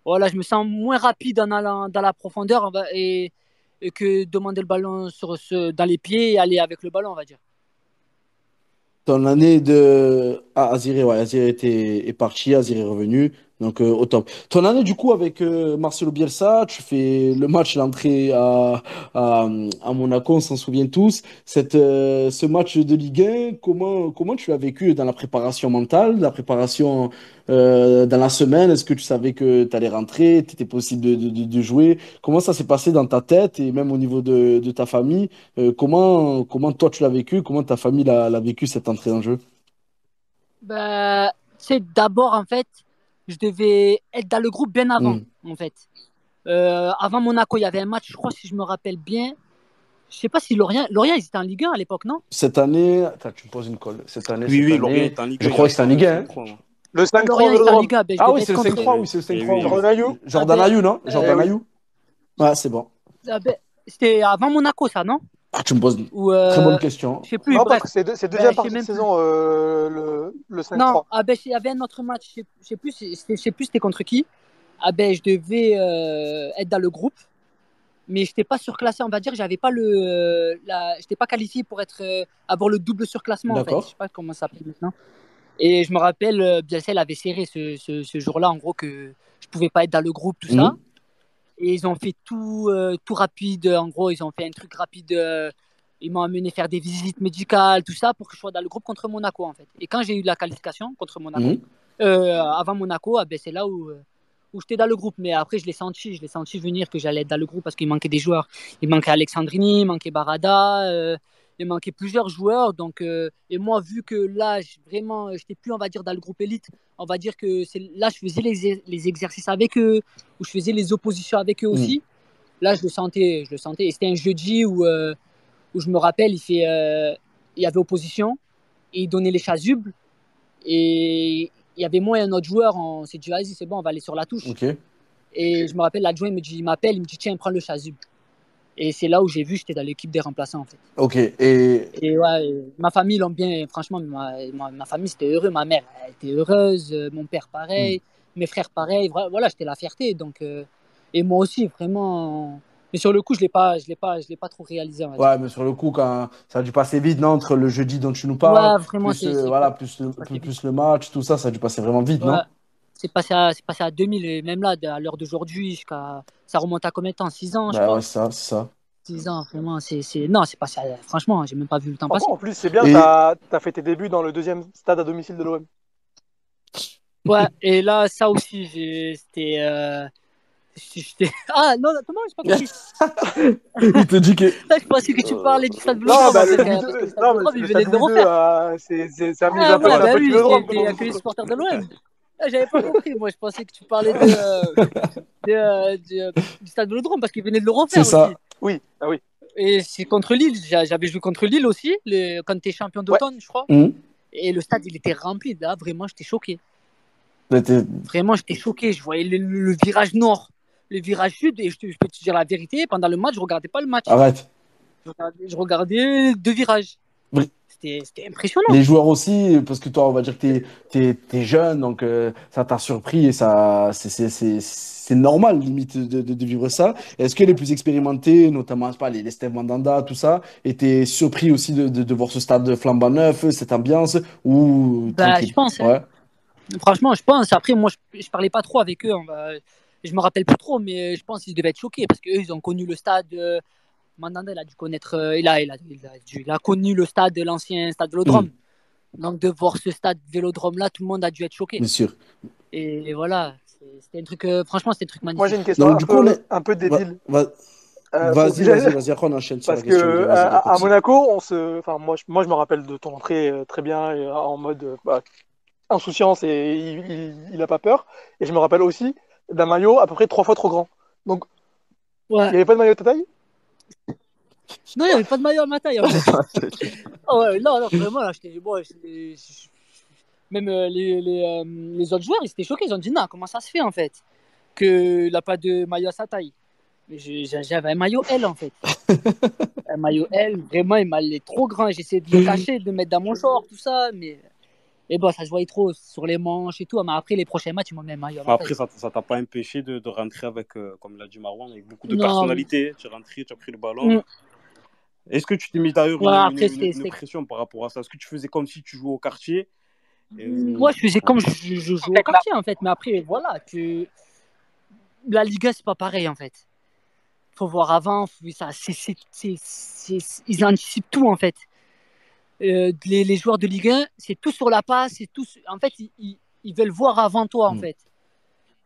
voilà, je me sens moins rapide en allant dans la profondeur et, et que demander le ballon dans les pieds et aller avec le ballon, on va dire. Ton année de. Ah, Azir, ouais, Azir était, est parti, Azir est revenu, donc euh, au top. Ton année, du coup, avec euh, Marcelo Bielsa, tu fais le match, l'entrée à, à, Monaco, on s'en souvient tous. Cette, euh, ce match de Ligue 1, comment, comment tu l'as vécu dans la préparation mentale, la préparation dans la semaine? Est-ce que tu savais que tu allais rentrer, t'étais possible de, de, de, jouer? Comment ça s'est passé dans ta tête et même au niveau de, de ta famille? Comment, comment toi tu l'as vécu? Comment ta famille l'a vécu cette entrée en jeu? Bah, c'est d'abord, en fait, je devais être dans le groupe bien avant, Mm. en fait. Euh, avant Monaco, il y avait un match, je crois, si je me rappelle bien. Je sais pas si Lorient, Lorient, ils étaient en Ligue 1 à l'époque, non? Cette année, attends, tu me poses une colle. Cette année, Oui, cette oui, année, Lorient est en Ligue je 1, crois il que c'est en Ligue 1. hein. je crois. Le 5-3 Lorient, ils étaient en. Ligue 1. Ben, je Ah oui, c'est le contre- 5-3, oui, c'est le Eh 5-3. oui. oui. Jordan Ayou. Jordan Ah Ayou, non? Jordan oui. Ayou? Ouais, c'est bon. Ah C'était avant Monaco, ça, non? Ah, tu me poses une Ou, euh, très bonne question. Je sais plus, Non, bref. parce que c'est deux- c'est Ben, deuxième je sais partie de même plus. saison, euh, le, le 5-3. Non, ah ben, il y avait un autre match, je sais, je sais plus, c'était- je sais plus c'était contre qui. Ah ben, je devais euh, être dans le groupe, mais je n'étais pas surclassé, on va dire. J'avais pas le, euh, la, j'étais pas qualifié pour être, euh, avoir le double surclassement. En fait. D'accord. Je sais pas comment ça s'appelle maintenant. Et je me rappelle, euh, Bielsa avait serré ce, ce, ce jour-là, en gros, que je pouvais pas être dans le groupe, tout ça. Mhm. Et ils ont fait tout, euh, tout rapide. En gros, ils ont fait un truc rapide. euh, ils m'ont amené faire des visites médicales, tout ça, pour que je sois dans le groupe contre Monaco, en fait. Et quand j'ai eu la qualification contre Monaco, Mhm. euh, avant Monaco, ah ben, c'est là où, où j'étais dans le groupe. Mais après, je l'ai senti, je l'ai senti venir que j'allais être dans le groupe parce qu'il manquait des joueurs. Il manquait Alexandrini, il manquait Barada, il manquait plusieurs joueurs. Donc, euh, et moi, vu que là, je- vraiment, j'étais plus, on va dire, dans le groupe élite, on va dire que c'est là, je faisais les, les exercices avec eux, où je faisais les oppositions avec eux aussi. Là, je le sentais, je le sentais. Et c'était un jeudi où, euh, où je me rappelle, il fait, euh, il y avait opposition et il donnait les chasubles. Et il y avait moi et un autre joueur, on s'est dit, vas-y, c'est bon, on va aller sur la touche. Et je me rappelle, l'adjoint il me dit, il m'appelle, il me dit, tiens, prends le chasuble. Et c'est là où j'ai vu, j'étais dans l'équipe des remplaçants, en fait. Ok. Et Et ouais, et ma famille l'ont bien, franchement, ma, ma, ma famille c'était heureux, ma mère elle était heureuse, euh, mon père pareil, mes frères pareil, voilà, j'étais la fierté. Donc, euh, et moi aussi, vraiment. Mais sur le coup, je l'ai pas, je l'ai pas, je l'ai pas trop réalisé. ouais, mais sur le coup, quand ça a dû passer vite, non? Entre le jeudi dont tu nous parles, Ouais, vraiment, plus, euh, voilà, plus le, plus, plus le match, tout ça, ça a dû passer vraiment vite, non? C'est passé, à, c'est passé à 2000, et même là, à l'heure d'aujourd'hui, jusqu'à, ça remonte à combien de temps? 6 ans, je Bah crois. ouais, ça, c'est ça. 6 ans, vraiment, c'est. c'est- Non, c'est pas ça. Franchement, j'ai même pas vu le temps passer. En plus, c'est bien, Et- t'as as fait tes débuts dans le deuxième stade à domicile de l'OM. Ouais, et là, ça aussi, c'était. euh, Ah non, non, comment j'ai pas compris Il te dit que. Là, je pensais que tu parlais du stade Non, Vélodrome. bah, le but non, mais il venait de refaire. euh, c'est c'est- c'est un Ah, un peu un bah peu oui, il y a que les supporters de l'OM. Ah, J'avais pas compris, moi je pensais que tu parlais de, de, euh, du, stade Vélodrome parce qu'il venait de le refaire C'est ça. aussi. Oui, ah oui. Et c'est contre Lille, J'a- j'avais joué contre Lille aussi, le, quand tu es champion d'automne, je crois. Hum. Et le stade, il était rempli. Là, vraiment, j'étais choqué. Vraiment, j'étais choqué. Je voyais le, le- le virage nord, le virage sud, et je, te- je peux te dire la vérité, pendant le match, je regardais pas le match. Arrête. Je regardais, je regardais deux virages. Oui. C'était impressionnant. Les joueurs aussi, parce que toi, on va dire que t'es es, jeune, donc euh, ça t'a surpris et ça, c'est- normal, limite, de, de, de vivre ça. Est-ce que les plus expérimentés, notamment, pas, les, les Steve Mandanda, tout ça, étaient surpris aussi de, voir ce stade flambant neuf, cette ambiance, ou Bah, je pense, hein. Franchement, je pense. Après, moi, je, je parlais pas trop avec eux. on va- Je me rappelle plus trop, mais je pense qu'ils devaient être choqués parce qu'eux, ils ont connu le stade. euh, Mandanda, il a dû connaître. euh, il, a, il, a, il, a, dû- il a connu le stade de l'ancien stade Vélodrome. Donc, de voir ce stade Vélodrome là, tout le monde a dû être choqué. Bien sûr. Et, et voilà. C'est- C'était un truc. euh, franchement, c'était un truc magnifique. Moi, j'ai une question Donc, un, du peu, coup, on est- un peu débile. Va- Euh, Vas-y, vas-y, vas-y, après on enchaîne sur Parce la question. que de- à. Monaco, on se, enfin moi, je, moi je me rappelle de ton entrée euh, très bien euh, en mode bah, insouciance et il, il, il a pas peur. Et je me rappelle aussi d'un maillot à peu près trois fois trop grand. Donc il n'y avait pas de maillot de ta taille? Non, il n'y avait pas de maillot à ma taille. en fait. Ah ouais, non, non, vraiment, là, j'étais. bon, même euh, les, les, euh, les autres joueurs, ils étaient choqués. Ils ont dit, non, comment ça se fait, en fait, qu'il n'a pas de maillot à sa taille? Mais J'avais un maillot L, en fait. un maillot L, vraiment, il m'allait trop grand. J'essayais de le cacher, de le mettre dans mon short, tout ça, mais. Et bon, ça se voyait trop sur les manches et tout. Mais après, les prochains matchs, ils m'ont mis un maillot à ma Après, ça ça t'a pas empêché de, de rentrer avec, euh, comme l'a dit Marwan, avec beaucoup de Non. personnalité. Tu es rentré, tu as pris le ballon. Mm. Est-ce que tu t'es mis d'ailleurs Ouais, une, après, une- pression par rapport à ça? Est-ce que tu faisais comme si tu jouais au quartier? Et, euh, Moi, je faisais comme je, je, je jouais au quartier, en fait. Mais après, voilà, la Liga, c'est pas pareil, en fait. faut voir avant. ils anticipent tout, en fait. Euh, les, les joueurs de Ligue 1, c'est tout sur la passe. C'est tout, en fait, ils, ils, ils veulent voir avant toi, en Mm. fait.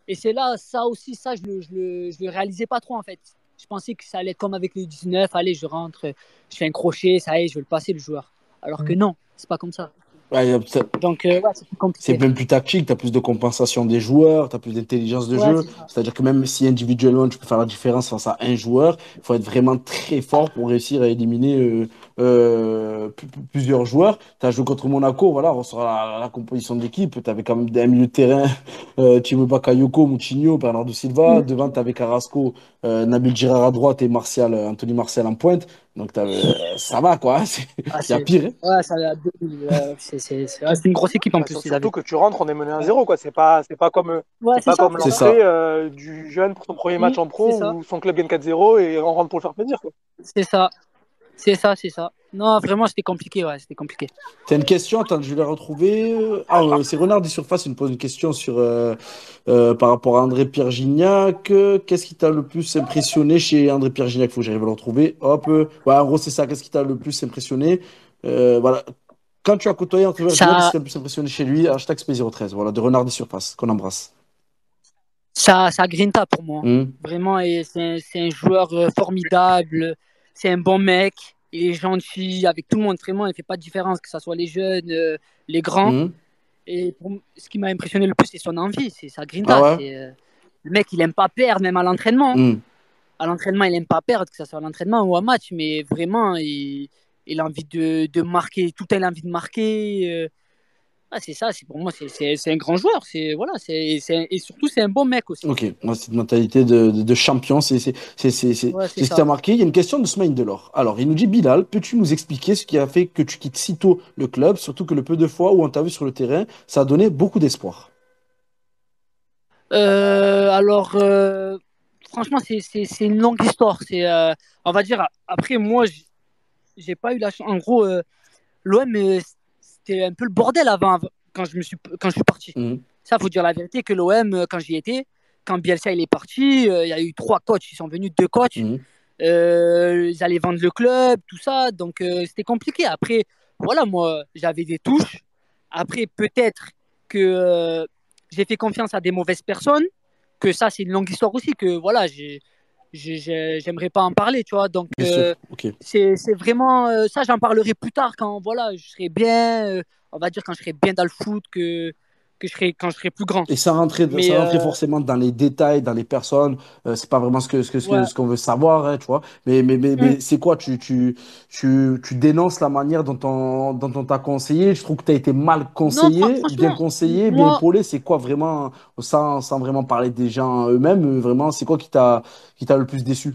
Et c'est là, ça aussi, ça, je le, je, le, je le réalisais pas trop, en fait. Je pensais que ça allait être comme avec les 19. Allez, je rentre, je fais un crochet, ça y est, je vais le passer, le joueur. Alors que non, c'est pas comme ça. Ouais, Donc, euh, ouais, c'est plus compliqué. C'est même plus tactique, tu as plus de compensation des joueurs, tu as plus d'intelligence de Ouais, jeu. C'est-à-dire que même si individuellement tu peux faire la différence face à un joueur, il faut être vraiment très fort pour réussir à éliminer euh, euh, plusieurs joueurs. Tu as joué contre Monaco, voilà, on sera la, la composition de l'équipe. Tu avais quand même un milieu de terrain, euh, Thibaut Bakayoko, Moutinho, Bernardo Silva. Mm. Devant, tu avais Carrasco, euh, Nabil Girard à droite et Martial, euh, Anthony Martial en pointe. Donc t'avais- euh, ça va quoi, il Ah, y a c'est- pire. hein. Ouais, ça c'est une grosse équipe en Bah, plus. sur- ils avaient. Surtout que tu rentres, on est mené à 1-0 quoi. C'est pas, c'est pas comme, Ouais, c'est pas comme ça. l'entrée euh, du jeune pour son premier match Mm, en pro ça. où son club gagne 4-0 et on rentre pour le faire plaisir quoi. C'est ça. C'est ça, c'est ça. Non, vraiment, c'était compliqué, ouais, c'était compliqué. T'as une question, attends, je vais la retrouver. Ah, euh, c'est Renard des Surfaces, il me pose une question sur, euh, euh, par rapport à André-Pierre Gignac. Euh, Qu'est-ce qui t'a le plus impressionné chez André-Pierre Gignac? Faut que j'arrive à le retrouver. Hop. Ouais, en gros, c'est ça. Qu'est-ce qui t'a le plus impressionné? Euh, voilà. Quand tu as côtoyé André-Pierre Ça- Gignac, qu'est-ce qui t'a le plus impressionné chez lui? Hashtag Spé013. Voilà, de Renard des Surfaces, qu'on embrasse. Ça, ça grinta pour moi. Hum, Vraiment, et c'est un, joueur formidable. C'est un bon mec. Il est gentil avec tout le monde. Vraiment, il fait pas de différence, que ce soit les jeunes, euh, les grands. hum. Et pour ce qui m'a impressionné le plus, c'est son envie. C'est sa grinta. Ah ouais euh, le mec, il aime pas perdre, même à l'entraînement. Hum. à l'entraînement, il aime pas perdre, que ce soit à l'entraînement ou à match, mais vraiment, il, il a envie de, de marquer, tout il a envie de marquer. euh. Ah, c'est ça, c'est pour moi, c'est- un grand joueur. C'est voilà, c'est et surtout c'est un bon mec aussi. Ok, cette mentalité de, de, de champion, c'est c'est- c'est- c'est- c'est- Ouais, ce qui marqué. Il y a une question de Smaïn Delors. Alors, il nous dit Bilal, peux-tu nous expliquer ce qui a fait que tu quittes si tôt le club, surtout que le peu de fois où on t'a vu sur le terrain, ça a donné beaucoup d'espoir? Euh, alors, euh, franchement, c'est une longue histoire. C'est, euh, on va dire, après, moi, j'ai pas eu la chance. En gros, l'OM, c'était un peu le bordel avant, av- quand je, me suis, quand je suis parti. Mhm. Ça, faut dire la vérité, que l'OM, euh, quand j'y étais, quand Bielsa il est parti, euh, il y a eu trois coachs, ils sont venus deux coachs. Euh, ils allaient vendre le club, tout ça. Donc, euh, c'était compliqué. Après, voilà, moi, j'avais des touches. Après, peut-être que j'ai fait confiance à des mauvaises personnes. Que ça, c'est une longue histoire aussi. Que voilà, j'ai j'aimerais pas en parler, tu vois. Donc, euh, c'est vraiment euh, ça, j'en parlerai plus tard quand voilà, je serai bien, euh, on va dire quand je serai bien dans le foot, que que je serai, quand je serai plus grand. Et ça rentrait, ça rentrait forcément dans les détails, dans les personnes. c'est pas vraiment ce que ce que ce qu'on veut savoir, hein, tu vois. Mais mais mais, mais mm. c'est quoi tu, tu tu tu dénonces la manière dont on dont on t'a conseillé? Je trouve que tu as été mal conseillé, bien conseillé, bien épaulé. C'est quoi vraiment sans sans vraiment parler des gens eux-mêmes, vraiment, c'est quoi qui t'a qui t'a le plus déçu?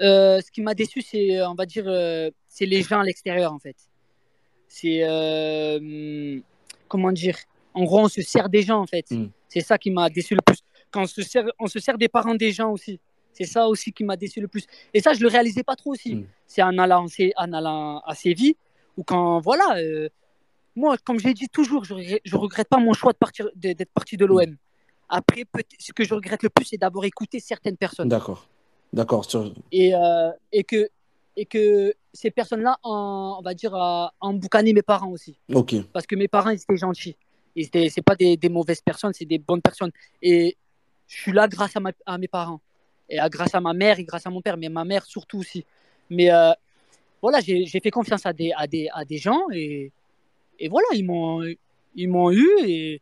Euh, Ce qui m'a déçu, c'est, on va dire, euh, c'est les gens à l'extérieur, en fait. C'est, euh, comment dire, en gros, on se sert des gens, en fait. Hmm. C'est ça qui m'a déçu le plus. Quand on se sert, on se sert des parents des gens aussi. C'est ça aussi qui m'a déçu le plus. Et ça, je le réalisais pas trop aussi. Hmm. C'est en allant, en allant à Séville, ou quand, voilà, moi, comme j'ai dit toujours, je, ne regrette pas mon choix de partir, d'être parti de l'OM. Après, ce que je regrette le plus, c'est d'avoir écouté certaines personnes. D'accord. D'accord. Et, euh, et, que, et que ces personnes-là, on va dire, en emboucané mes parents aussi. Ok. Parce que mes parents, ils étaient gentils. Ce n'est pas des, mauvaises personnes, c'est des bonnes personnes. Et je suis là grâce à, à, mes parents. Et grâce à ma mère et grâce à mon père, mais ma mère surtout aussi. Mais euh, voilà, j'ai fait confiance à des, à des, à des gens et, et voilà, ils m'ont eu et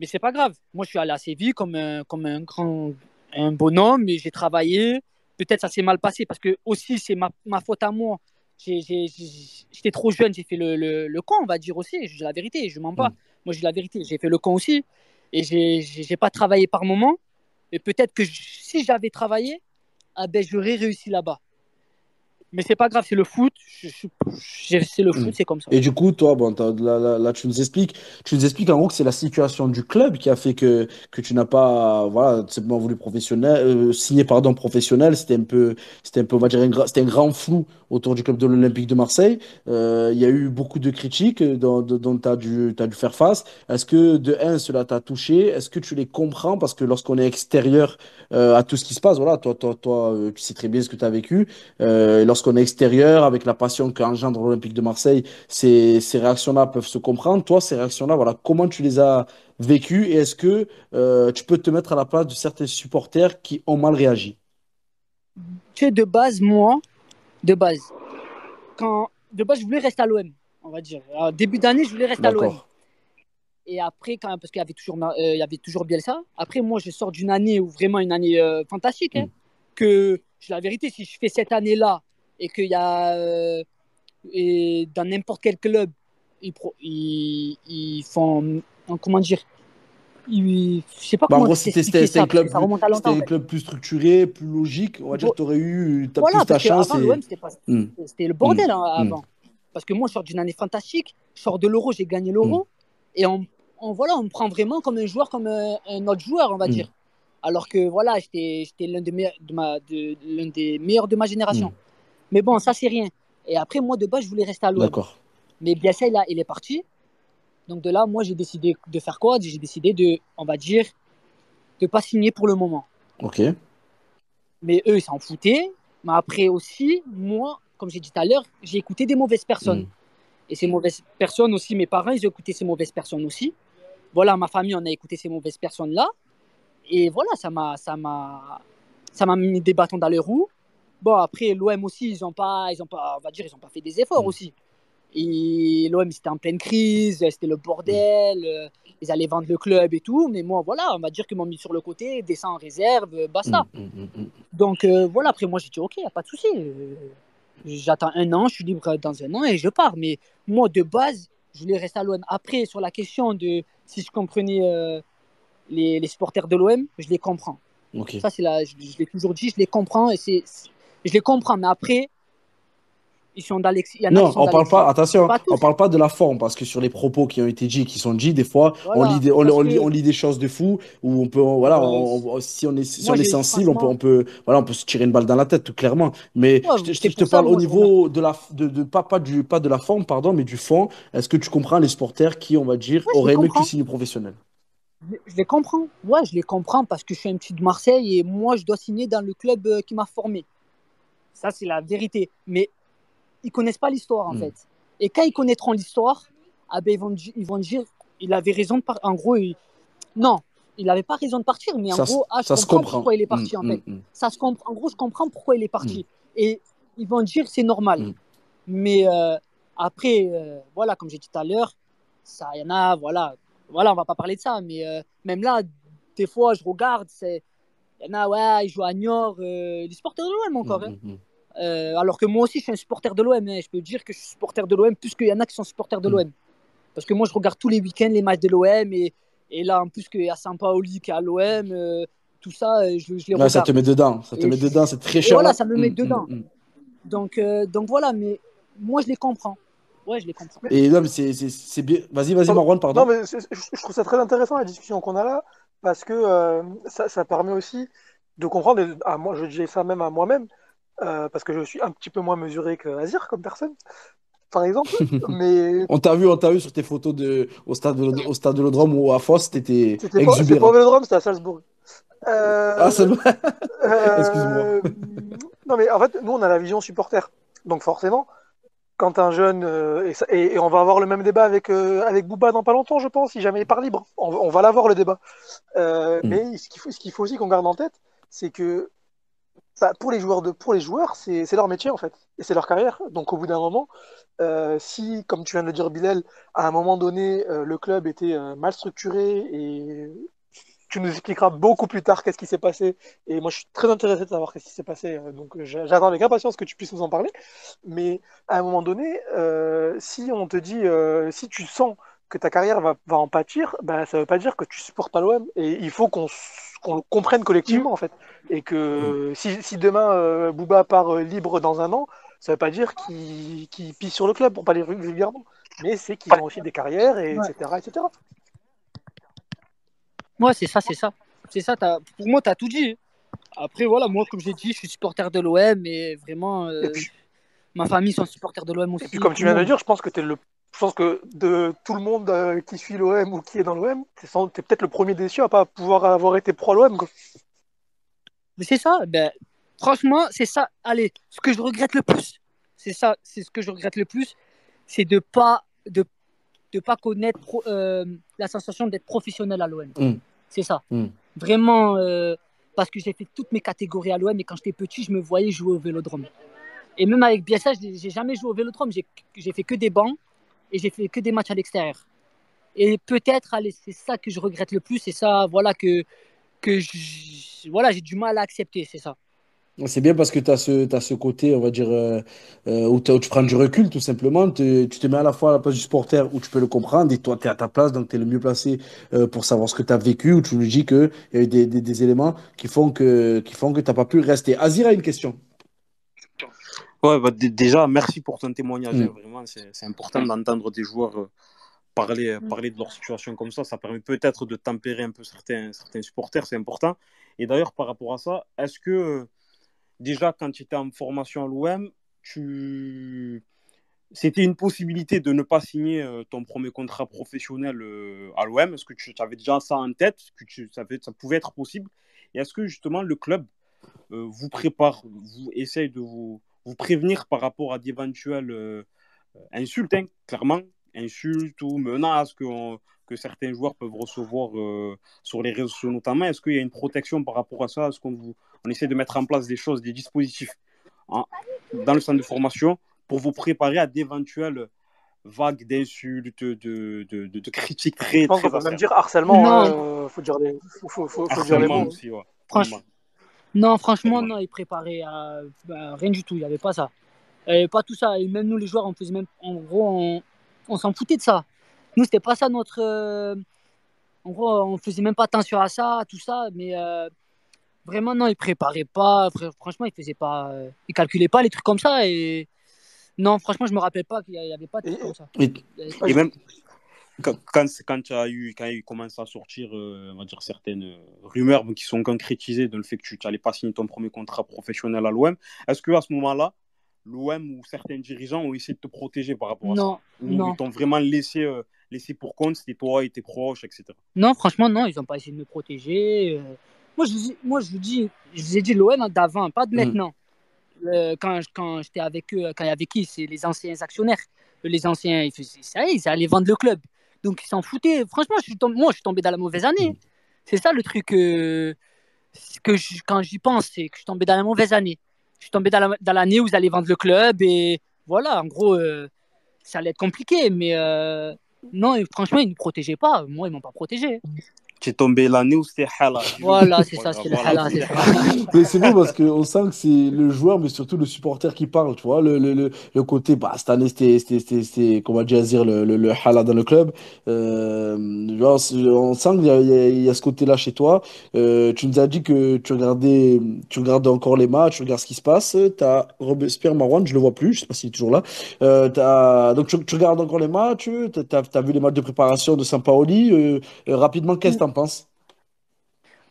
mais c'est pas grave. Moi, je suis allé à Séville comme un, comme un grand un bonhomme et j'ai travaillé. Peut-être ça s'est mal passé parce que aussi c'est ma, faute à moi. J'étais trop jeune, j'ai fait le, le, le, con, on va dire aussi. J'ai la vérité, je mens pas. Moi, j'ai la vérité. J'ai fait le con aussi et j'ai pas travaillé par moment. Et peut-être que si j'avais travaillé, ah ben, j'aurais réussi là-bas. Mais c'est pas grave, c'est le foot. C'est le foot, mm. c'est comme ça. Et du coup, toi, bon, là, là, tu nous expliques, tu nous expliques en gros que c'est la situation du club qui a fait que, que tu n'as pas, voilà, simplement voulu professionnel, euh, signer pardon professionnel. C'était un peu, c'était un peu, on va dire, c'était un grand flou autour du club de l'Olympique de Marseille. Euh, il y a eu beaucoup de critiques dont, dont tu as dû, as dû faire face. Est-ce que de un, cela t'a touché? Est-ce que tu les comprends? Parce que lorsqu'on est extérieur euh, à tout ce qui se passe, voilà, toi, toi, toi, tu sais très bien ce que tu as vécu. Euh, lorsqu'on est extérieur, avec la passion qu'engendre l'Olympique de Marseille, ces, ces réactions-là peuvent se comprendre. Toi, ces réactions-là, voilà, comment tu les as vécues et est-ce que euh, tu peux te mettre à la place de certains supporters qui ont mal réagi? Tu de base, moi, de base, quand de base, je voulais rester à l'OM, on va dire. début d'année, je voulais rester à l'OM. Et après, quand, parce qu'il y avait toujours, euh, il y avait toujours Bielsa. Après, moi, je sors d'une année où vraiment une année euh, fantastique. Hein, mm. que, la vérité, si je fais cette année-là et qu'il y a euh, et dans n'importe quel club, ils, ils, ils, font comment dire ils, je sais pas bah, comment c'était un club, c'était un club plus structuré, plus logique. On va dire que tu aurais eu as plus ta chance. Hmm. C'était le bordel hein, hmm. avant. Parce que moi, je sors d'une année fantastique. Je sors de l'euro, j'ai gagné l'euro. Et on, on, voilà, on me prend vraiment comme un joueur, comme un, un autre joueur, on va dire. Alors que voilà, j'étais l'un des, meilleurs de ma, de, des meilleurs de ma génération. Mais bon, ça, c'est rien. Et après, moi, de base, je voulais rester à l'OM. D'accord. Mais Bielsa, là, il est parti. Donc de là, moi, j'ai décidé de faire quoi? J'ai décidé de, on va dire, de pas signer pour le moment. Ok. Mais eux, ils s'en foutaient. Mais après aussi, moi, comme j'ai dit tout à l'heure, j'ai écouté des mauvaises personnes. Mm. Et ces mauvaises personnes aussi, mes parents, ils ont écouté ces mauvaises personnes aussi. Voilà, ma famille, on a écouté ces mauvaises personnes-là. Et voilà, ça m'a, ça m'a, ça m'a mis des bâtons dans les roues. Bon, après, l'OM aussi, ils ont pas, ils ont pas, on va dire, ils ont pas fait des efforts mm. aussi. Et l'OM, c'était en pleine crise, c'était le bordel, mm. euh, ils allaient vendre le club et tout. Mais moi, voilà, on va dire qu'ils m'ont mis sur le côté, descend en réserve, euh, basta. Mm, Donc euh, voilà, après, moi, j'ai dit, ok, y a pas de souci. J'attends un an, je suis libre dans un an et je pars. Mais moi, de base, je voulais rester à l'OM. Après, sur la question de si je comprenais les, les, supporters de l'OM, je les comprends. Ça, c'est là, je, je l'ai toujours dit, je les comprends et c'est je les comprends, mais après, ils sont dans Non, on parle pas, attention, on parle pas de la forme, parce que sur les propos qui ont été dits, qui sont dits, des fois, on, lit des, on, lit, des choses de fou, où on peut, voilà, si on est, si on est sensible, on peut, on, peut, voilà, on peut se tirer une balle dans la tête, tout clairement. Mais je, te parle au niveau de la, de, de, pas, pas, du, pas de la forme, pardon, mais du fond. Est-ce que tu comprends les supporters qui, on va dire, auraient aimé que tu signes professionnel je les comprends. Ouais, je les comprends parce que je suis un petit de Marseille et moi, je dois signer dans le club euh, qui m'a formé. Ça, c'est la vérité. Mais ils connaissent pas l'histoire, en Mm. fait. Et quand ils connaîtront l'histoire, ah ben, ils, vont, di- ils vont dire il avait raison de partir. En gros, il- non, il n'avait pas raison de partir, mais en Ça, gros, ah, je ça se comprends comprend. pourquoi il est parti, Mm, en fait. mm, mm. Ça se comprend. En gros, je comprends pourquoi il est parti. Et ils vont dire c'est normal. Mais euh, après, euh, voilà, comme j'ai dit tout à l'heure, ça, il y en a, voilà, voilà, on va pas parler de ça, mais euh, même là, des fois, je regarde, c'est, il y en a, ouais, ils jouent à Niort, euh, des supporters de l'OM encore, hein. Euh, alors que moi aussi, je suis un supporter de l'OM. hein. Je peux dire que je suis supporter de l'OM plus qu'il y en a qui sont supporters de Mm. l'OM. Parce que moi, je regarde tous les week-ends les matchs de l'OM et, et là, en plus qu'il y a Sampaoli qui est à l'OM, euh, tout ça, euh, je, je les Ouais, ça regarde. te met dedans. Ça te Et met je- dedans. C'est très et cher. voilà, ça me met Mm, dedans. mm, mm. Donc, euh, donc voilà, mais moi, je les comprends. Ouais, je les comprends. Et non, mais c'est bien. Vas-y, vas-y. Marwan, pardon. Non, mais je, trouve ça très intéressant la discussion qu'on a là, parce que euh, ça, ça permet aussi de comprendre, et à moi, je dis ça même à moi-même, euh, parce que je suis un petit peu moins mesuré que Azir comme personne, par exemple, mais On t'a vu, on t'a vu sur tes photos de, au stade de, au stade de l'Odrome ou à Foss, t'étais pas, c'était pas au exubérant. Vélodrome, c'était à Salzbourg. Euh, Ah, c'est vrai. euh, Excuse-moi. non, mais en fait, nous, on a la vision supporter. Donc forcément, quand un jeune, euh, et, ça- et- et on va avoir le même débat avec, euh, avec Booba dans pas longtemps, je pense, si jamais il part libre. On, on va l'avoir le débat. Euh, Mm. Mais ce qu'il faut, ce qu'il faut aussi qu'on garde en tête, c'est que pour les joueurs, c'est, leur métier en fait, et c'est leur carrière. Donc au bout d'un moment, euh, si, comme tu viens de le dire, Bilal, à un moment donné, euh, le club était euh, mal structuré et tu nous expliqueras beaucoup plus tard qu'est-ce qui s'est passé. Et moi, je suis très intéressé de savoir qu'est-ce qui s'est passé. Donc, j'a- j'attends avec impatience que tu puisses nous en parler. Mais à un moment donné, si on te dit, si tu sens que ta carrière va, va en pâtir, bah, ça veut pas dire que tu supportes pas l'OM. Et il faut qu'on le comprenne collectivement, en fait. Et que si, si demain, euh, Booba part euh, libre dans un an, ça veut pas dire qu'il qu'il pisse sur le club, pour parler vulgairement. Mais c'est qu'ils ont aussi des carrières, et, Ouais. etc., etc. Ouais, c'est ça, c'est ça. C'est ça, t'as- pour moi, tu as tout dit. Après, voilà, moi, comme j'ai dit, je suis supporter de l'OM et vraiment, euh, Et puis, ma famille sont supporters de l'OM aussi. Et puis comme tu viens de dire, je pense que t'es le, je pense que de tout le monde euh, qui suit l'OM ou qui est dans l'OM, t'es sans- t'es peut-être le premier déçu à pas pouvoir avoir été pro l'OM. quoi. Mais c'est ça, ben, franchement, c'est ça. Allez, ce que je regrette le plus, c'est ça, c'est ce que je regrette le plus, c'est de pas de, de pas connaître pro- euh, la sensation d'être professionnel à l'OM. Mm. C'est ça. Mm. Vraiment, euh, parce que j'ai fait toutes mes catégories à l'OM et quand j'étais petit, je me voyais jouer au Vélodrome. Et même avec Bielsa, j'ai j'ai jamais joué au Vélodrome. J'ai fait que des bancs et j'ai fait que des matchs à l'extérieur. Et peut-être, c'est ça que je regrette le plus, c'est ça, voilà que voilà, j'ai du mal à accepter, c'est ça. C'est bien parce que tu as t'as ce côté, on va dire, euh, euh, où, tu prends du recul, tout simplement. Tu te mets à la fois à la place du supporter où tu peux le comprendre et toi, tu es à ta place, donc tu es le mieux placé euh, pour savoir ce que tu as vécu, où tu nous dis qu'il y a eu des, éléments qui font que, qui font que tu n'as pas pu rester. Azir a une question. Ouais, bah, déjà, merci pour ton témoignage. Mm. Vraiment, c'est important d'entendre des joueurs euh, parler, Mm. parler de leur situation comme ça. Ça permet peut-être de tempérer un peu certains, certains supporters, c'est important. Et d'ailleurs, par rapport à ça, est-ce que euh, déjà, quand tu étais en formation à l'OM, tu... c'était une possibilité de ne pas signer euh, ton premier contrat professionnel euh, à l'OM Est-ce que tu avais déjà ça en tête, que tu savais ça pouvait être possible? Et est-ce que justement le club euh, vous prépare, vous essaye de vous, vous prévenir par rapport à d'éventuelles euh, insultes, hein, clairement, insultes ou menaces que, on- que certains joueurs peuvent recevoir euh, sur les réseaux sociaux notamment. Est-ce qu'il y a une protection par rapport à ça? Est-ce qu'on vous, on essaie de mettre en place des choses, des dispositifs hein, dans le centre de formation pour vous préparer à d'éventuelles vagues d'insultes, de, de, de, de critiques très, Je pense très qu'on peut même dire harcèlement. Hein, euh, faut dire les, faut, faut, faut, faut dire les Harcèlement mots. aussi, ouais. Non, franchement, non, il préparait à- à rien du tout, il n'y avait pas ça. Il n'y avait pas tout ça. Et même nous, les joueurs, on faisait même, en gros, on, on s'en foutait de ça. Nous, c'était pas ça notre. euh, En gros, on faisait même pas attention à ça, tout ça, mais euh, vraiment, non, il préparait pas. Fr- Franchement, il faisait pas. euh, Il calculait pas les trucs comme ça. Et non, franchement, je me rappelle pas qu'il n'y avait pas de trucs Et- comme ça. Et- Et même quand, quand, quand as eu, quand il commence à sortir, euh, on va dire, certaines euh, rumeurs qui sont concrétisées dans le fait que tu n'allais pas signer ton premier contrat professionnel à l'OM, est-ce qu'à ce moment-là, l'OM ou certains dirigeants ont essayé de te protéger par rapport à ça? Non, Ou non. ils t'ont vraiment laissé, euh, laissé pour compte, c'était toi et tes proches, etc. Non, franchement, non, ils n'ont pas essayé de me protéger. euh. Moi, je, moi, je vous dis, je vous ai dit l'OM d'avant, pas de Mhm. maintenant. euh, quand, quand j'étais avec eux, quand il y avait qui? C'est les anciens actionnaires. Les anciens, ils faisaient ça, ils allaient vendre le club. Donc ils s'en foutaient. Franchement, je suis tombé, moi, je suis tombé dans la mauvaise année. C'est ça le truc euh, que je- quand j'y pense, c'est que je suis tombé dans la mauvaise année. Je suis tombé dans la- dans l'année où ils allaient vendre le club et voilà, en gros, euh, ça allait être compliqué. Mais euh, non, franchement, ils ne nous protégeaient pas. Moi, ils m'ont pas protégé. Tu es tombé l'année où c'était Hala. Voilà, c'est ça, c'est le halal, c'est. Mais c'est beau parce qu'on sent que c'est le joueur, mais surtout le supporter qui parle, tu vois. Le, le, le, le côté, bah, cette année, c'était, c'était, c'était, c'était, comment dire, le, le, le hala dans le club. Euh, genre, c'est- on sent qu'il y a, il y y a ce côté-là chez toi. Euh, tu nous as dit que tu regardais, tu regardes encore les matchs, tu regardes ce qui se passe. Tu as Robespierre Marouane, je le vois plus, je sais pas s'il est toujours là. Euh, t'as- donc, tu, tu regardes encore les matchs, tu as, vu les matchs de préparation de Sampaoli. Euh, euh, rapidement, qu'est-ce que tu en penses?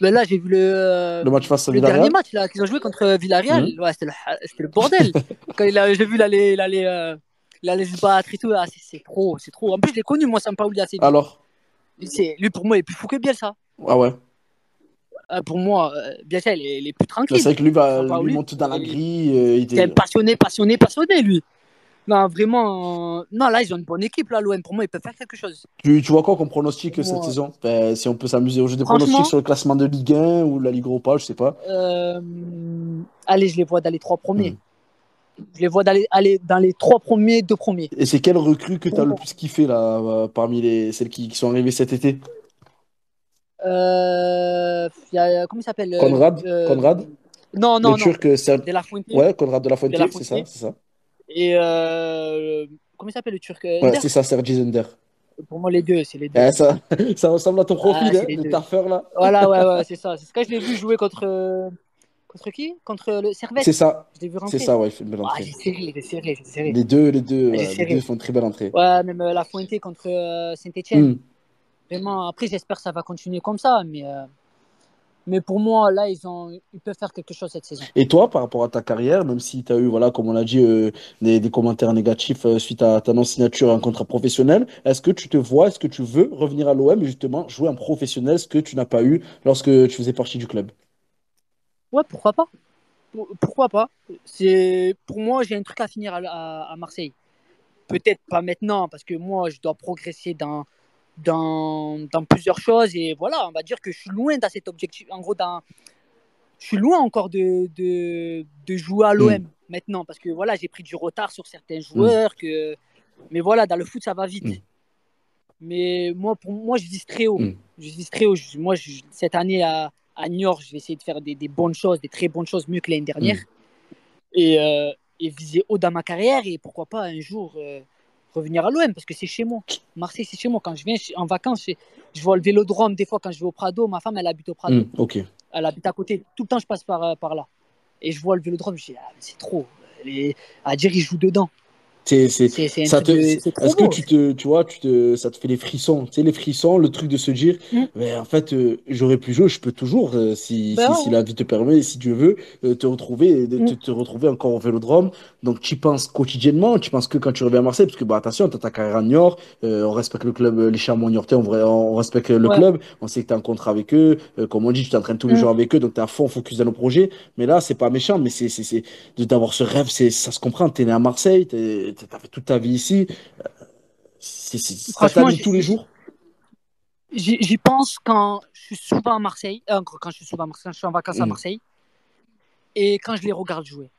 Mais là, j'ai vu le, euh, Le match face à le dernier match qu'ils ont joué contre Villarreal. Mhm. Ouais, c'était le, le bordel. Quand j'ai vu euh, il allait se battre et tout. Ah, c'est, trop, c'est trop. En plus, je l'ai connu, moi, Sampaoli assez bien. Alors? C'est, lui, pour moi, il est plus fou que Bielsa. Ah ouais. Euh, pour moi, euh, Bielsa, il est, il est plus tranquille. C'est vrai que lui, va, Sampaoli, lui monte dans la il- grille. euh, il un passionné, passionné, passionné, lui. Non, vraiment. euh, Non, là, ils ont une bonne équipe, là, l'OM. Pour moi, ils peuvent faire quelque chose. Tu, tu vois quoi comme pronostic cette saison? Ben, si on peut s'amuser au jeu des Franchement- pronostics sur le classement de Ligue 1 ou la Ligue Europa, je sais pas. Euh, Allez, je les vois dans les trois premiers. Mhm. Je les vois dans les, aller dans les trois premiers, deux premiers. Et c'est quelle recrue que tu as le plus kiffé là, euh, parmi les, celles qui, qui sont arrivées cet été? Euh, il y a, comment il s'appelle euh, Conrad? euh, Conrad? Non, non, le non. Turc, euh, De la Fuente. ouais, Conrad de la De la c'est ça, Fuente. c'est ça. Et euh, comment il s'appelle le Turc euh, Ouais, c'est ça, Sergi Zender. Pour moi, les deux, c'est les deux. Eh, ça, ça ressemble à ton profil, Ah, hein, le taffeur là. Voilà, ouais, ouais, c'est ça. C'est ce que je l'ai vu jouer contre. euh, Contre qui? Contre le Servette. C'est ça, Je l'ai vu rentrer. c'est ça, ouais, il fait une belle Ah, entrée. j'ai serré, j'ai serré, j'ai serré. Les deux, les deux, Ah, ouais, les deux font une très belle entrée. Ouais, même euh, la Fuente contre euh, Saint-Etienne. Hmm. Vraiment, après, j'espère que ça va continuer comme ça. Mais, euh, mais pour moi, là, ils, ont, ils peuvent faire quelque chose cette saison. Et toi, par rapport à ta carrière, même si tu as eu, voilà, comme on l'a dit, euh, des, des commentaires négatifs euh, suite à ta non-signature à un contrat professionnel, est-ce que tu te vois, est-ce que tu veux revenir à l'OM et justement jouer en professionnel, ce que tu n'as pas eu lorsque tu faisais partie du club? Ouais, pourquoi pas Pour- Pourquoi pas C'est Pour moi, j'ai un truc à finir à, à- à Marseille. Peut-être pas maintenant, parce que moi, je dois progresser dans, dans, dans plusieurs choses. Et voilà, on va dire que je suis loin dans cet objectif. En gros, dans, je suis loin encore de, de, de jouer à l'OM maintenant, parce que voilà, j'ai pris du retard sur certains joueurs. Que... Mais voilà, dans le foot, ça va vite. Mm. Mais moi, pour moi, je vise très haut. Mm. Je vise très haut. Je- moi, je- cette année à, à Niort, je vais essayer de faire des, des bonnes choses, des très bonnes choses, mieux que l'année dernière. Et, euh, et viser haut dans ma carrière. Et pourquoi pas un jour euh, revenir à l'OM, parce que c'est chez moi. Marseille, c'est chez moi. Quand je viens en vacances, je, je vois le vélodrome des fois quand je vais au Prado. Ma femme, elle habite au Prado. Hmm. Elle habite à côté. Tout le temps, je passe par, euh, par là. Et je vois le vélodrome, je dis, ah, mais c'est trop. Les... À dire, dedans. C'est, c'est, un ça te, est-ce que tu te, tu vois, tu te, ça te fait les frissons, tu sais, les frissons, le truc de se dire, Mm. mais en fait, euh, j'aurais pu jouer, je peux toujours, euh, si, Ben si, ouais. si la vie te permet, si Dieu veut, euh, te retrouver, de, te, te retrouver encore au Vélodrome. Donc, tu y penses quotidiennement, tu penses que quand tu reviens à Marseille, parce que, bah, attention, t'as ta carrière à Niort, euh, on respecte le club, les Chamois niortais, on, on respecte le Ouais. club, on sait que t'es en contrat avec eux, euh, comme on dit, tu t'entraînes tous les Mm. jours avec eux, donc t'es à fond focus dans nos projets. Mais là, c'est pas méchant, mais c'est, c'est, c'est, d'avoir ce rêve, c'est, ça se comprend, t'es né à Marseille, t'es, t'as fait toute ta vie ici. C'est, c'est, j'ai- tous les jours? J'y pense quand je suis souvent à Marseille, euh, quand je suis souvent à Marseille, je suis en vacances à Mm. Marseille, et quand je les regarde jouer.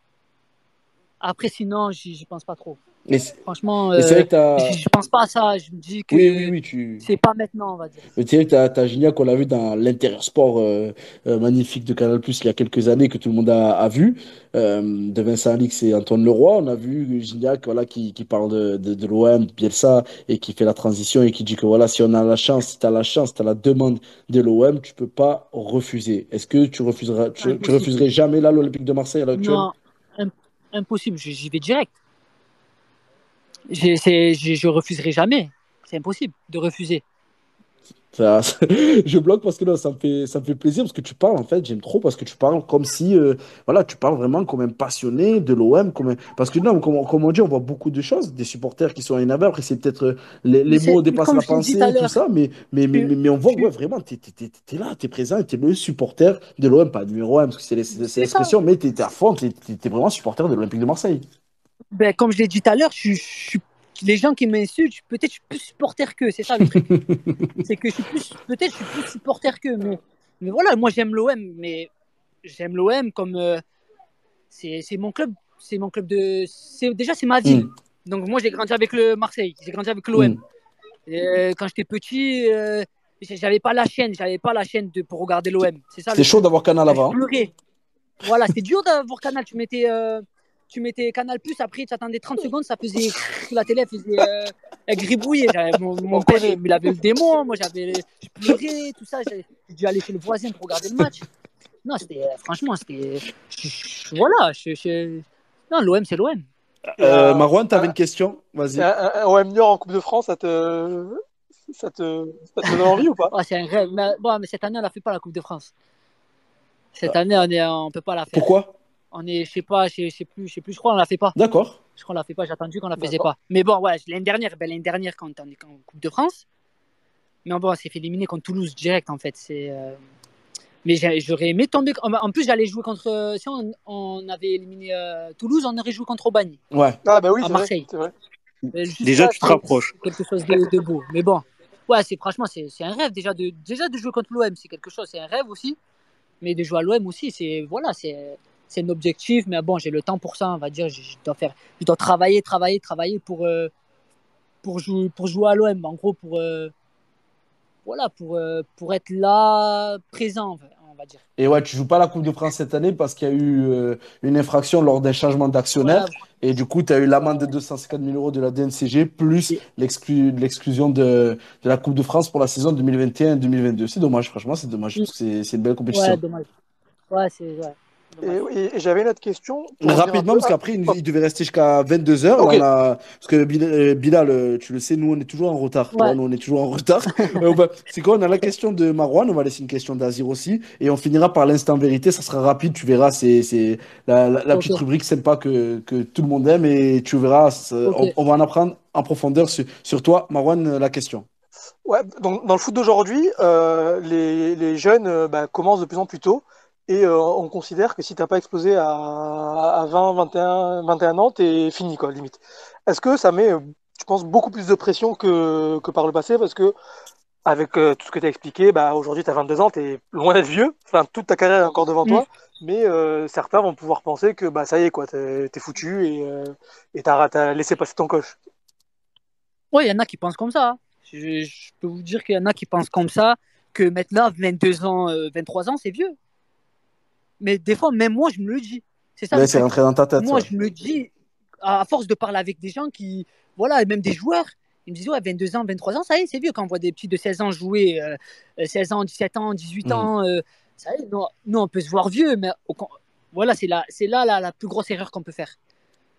Après, sinon, j'y pense pas trop. Et Franchement, et euh, vrai que t'as, je pense pas à ça. Je me dis que oui, oui, oui, tu, c'est pas maintenant, on va dire. Mais Tu sais, t'as, t'as Gignac qu'on l'a vu dans l'Intérieur Sport euh, euh, magnifique de Canal Plus il y a quelques années que tout le monde a, a vu, euh, de Vincent Alix et Antoine Leroy. On a vu Gignac voilà, qui, qui parle de, de, de l'OM, de Bielsa, et qui fait la transition et qui dit que voilà, si on a la chance, si tu as la chance, tu as la demande de l'OM, tu peux pas refuser. Est-ce que tu refuseras, tu, refuserais jamais là l'Olympique de Marseille à l'heure actuelle? Non, im- impossible. J'y vais direct. Je, je refuserai jamais. C'est impossible de refuser. Ça, je bloque parce que là, ça me fait, ça me fait plaisir parce que tu parles, en fait, j'aime trop parce que tu parles comme si, euh, voilà, tu parles vraiment comme un passionné de l'OM, comme un- parce que non, comme, on comme on dit, on voit beaucoup de choses, des supporters qui sont énervés, après c'est peut-être euh, les, mots dépassent la pensée tout et tout ça, mais, mais, mais, mais, tu, mais on voit, ouais, tu, vraiment, t'es, t'es, t'es, t'es là, t'es présent, t'es le supporter de l'OM, pas numéro 1 parce que c'est l'expression, mais t'es t'es à fond, t'es- t'es vraiment supporter de l'Olympique de Marseille. Ben, comme je l'ai dit tout à l'heure, je, je les gens qui m'insultent, peut-être je suis plus supporter qu'eux, c'est ça le truc. C'est que je suis plus, peut-être je suis plus supporter qu'eux, mais, mais voilà, moi j'aime l'OM, mais j'aime l'OM comme euh, c'est mon club, c'est mon club de, déjà c'est ma ville. Hmm, Donc moi j'ai grandi avec le Marseille, j'ai grandi avec l'OM. hmm. Euh, quand j'étais petit, euh, j'avais pas la chaîne, j'avais pas la chaîne de, pour regarder l'OM. C'est ça le C'était chaud d'avoir Canal avant. Voilà, c'était dur d'avoir Canal. Tu mettais, euh, tu mettais Canal Plus, après tu attendais 30 secondes, ça faisait la télé elle faisait euh, elle gribouillait. Mon, mon On père, il avait le démon, moi j'avais, je pleurais, tout ça. J'ai dû aller chez le voisin pour regarder le match. Non, c'était, euh, franchement, c'était, voilà, je, je- non, l'OM c'est l'OM. Euh, un, Marwan, tu avais un, une question? Vas-y. un, un- un OM Niort en Coupe de France, ça te, ça te, ça te donne envie ou pas? Ah, c'est un rêve. Mais, bon, mais cette année, on la fait pas la Coupe de France. Cette année, on est, on peut pas la faire. Pourquoi? On est, je sais pas, je sais plus, je sais plus, je crois, on la fait pas. D'accord. Je crois qu'on l'a fait pas, j'ai attendu qu'on la faisait pas. Mais bon, ouais, l'année dernière, ben, l'année dernière, quand on est en Coupe de France, mais bon, on s'est fait éliminer contre Toulouse direct, en fait. C'est, euh, Mais j'aurais aimé tomber. En plus, j'allais jouer contre. Si on, on avait éliminé euh, Toulouse, on aurait joué contre Aubagne, Ouais. Ah, bah oui, à c'est vrai, Marseille. vrai. Juste Déjà, tu te rapproches. c'est quelque chose de, de beau. Mais bon, ouais, c'est franchement, c'est c'est un rêve déjà de, déjà de jouer contre l'OM. C'est quelque chose, c'est un rêve aussi. Mais de jouer à l'OM aussi, c'est voilà, c'est c'est un objectif. Mais bon, j'ai le temps pour ça, on va dire. Je, je dois faire, je dois travailler, travailler, travailler pour euh, pour jouer pour jouer à l'OM. En gros, pour euh, voilà, pour euh, pour être là, présent, on va dire. Et ouais, tu joues pas la Coupe de France cette année parce qu'il y a eu une infraction lors d'un changement d'actionnaire. Voilà. Et du coup, tu as eu l'amende de 250 000 euros de la DNCG plus Et- l'exclusion de, de la Coupe de France pour la saison 2021-2022. C'est dommage, franchement, c'est dommage parce que c'est une belle Ouais, compétition. dommage. Ouais, c'est ouais. Et, et- et j'avais une autre question Rapidement, parce qu'après, il, hop, il devait rester jusqu'à 22h. ok. Parce que Bilal, euh, Bilal, euh, tu le sais, nous, on est toujours en retard. Ouais. nous, on est toujours en retard. Euh, C'est quoi? On a la question de Marwan, on va laisser une question d'Azir aussi. Et on finira par l'instant vérité. Ça sera rapide, tu verras. C'est c'est la, la, petite rubrique sympa que, que tout le monde aime. Et tu verras, on, va en apprendre en profondeur sur, sur toi. Marwan, la question. Ouais, donc dans le foot d'aujourd'hui, euh, les, les jeunes bah, commencent de plus en plus tôt et euh, on considère que si t'as pas explosé à, à 20, 21, 21 ans, t'es fini quoi, limite. Est-ce que ça met, euh, je pense, beaucoup plus de pression que, que par le passé? Parce que avec euh, tout ce que tu as expliqué, bah, aujourd'hui tu as 22 ans, tu es loin d'être vieux, enfin toute ta carrière est encore devant Mm. toi, mais euh, certains vont pouvoir penser que bah, ça y est, quoi, t'es, t'es foutu et euh, et t'as, t'as laissé passer ton coche. Ouais, il y en a qui pensent comme ça. hein. Je, je peux vous dire qu'il y en a qui pensent comme ça, que maintenant, 22 ans, euh, 23 ans, c'est vieux. Mais des fois, même moi, je me le dis. C'est ça le c'est rentré dans ta tête. Moi, ouais. je me dis, à force de parler avec des gens qui, voilà, et même des joueurs, ils me disent, ouais, 22 ans, 23 ans, ça y est, c'est vieux. Quand on voit des petits de 16 ans jouer, euh, euh, 16 ans, 17 ans, 18 Mm. ans, euh, ça y est, nous, nous, on peut se voir vieux, mais au voilà, c'est là, c'est là la, la plus grosse erreur qu'on peut faire.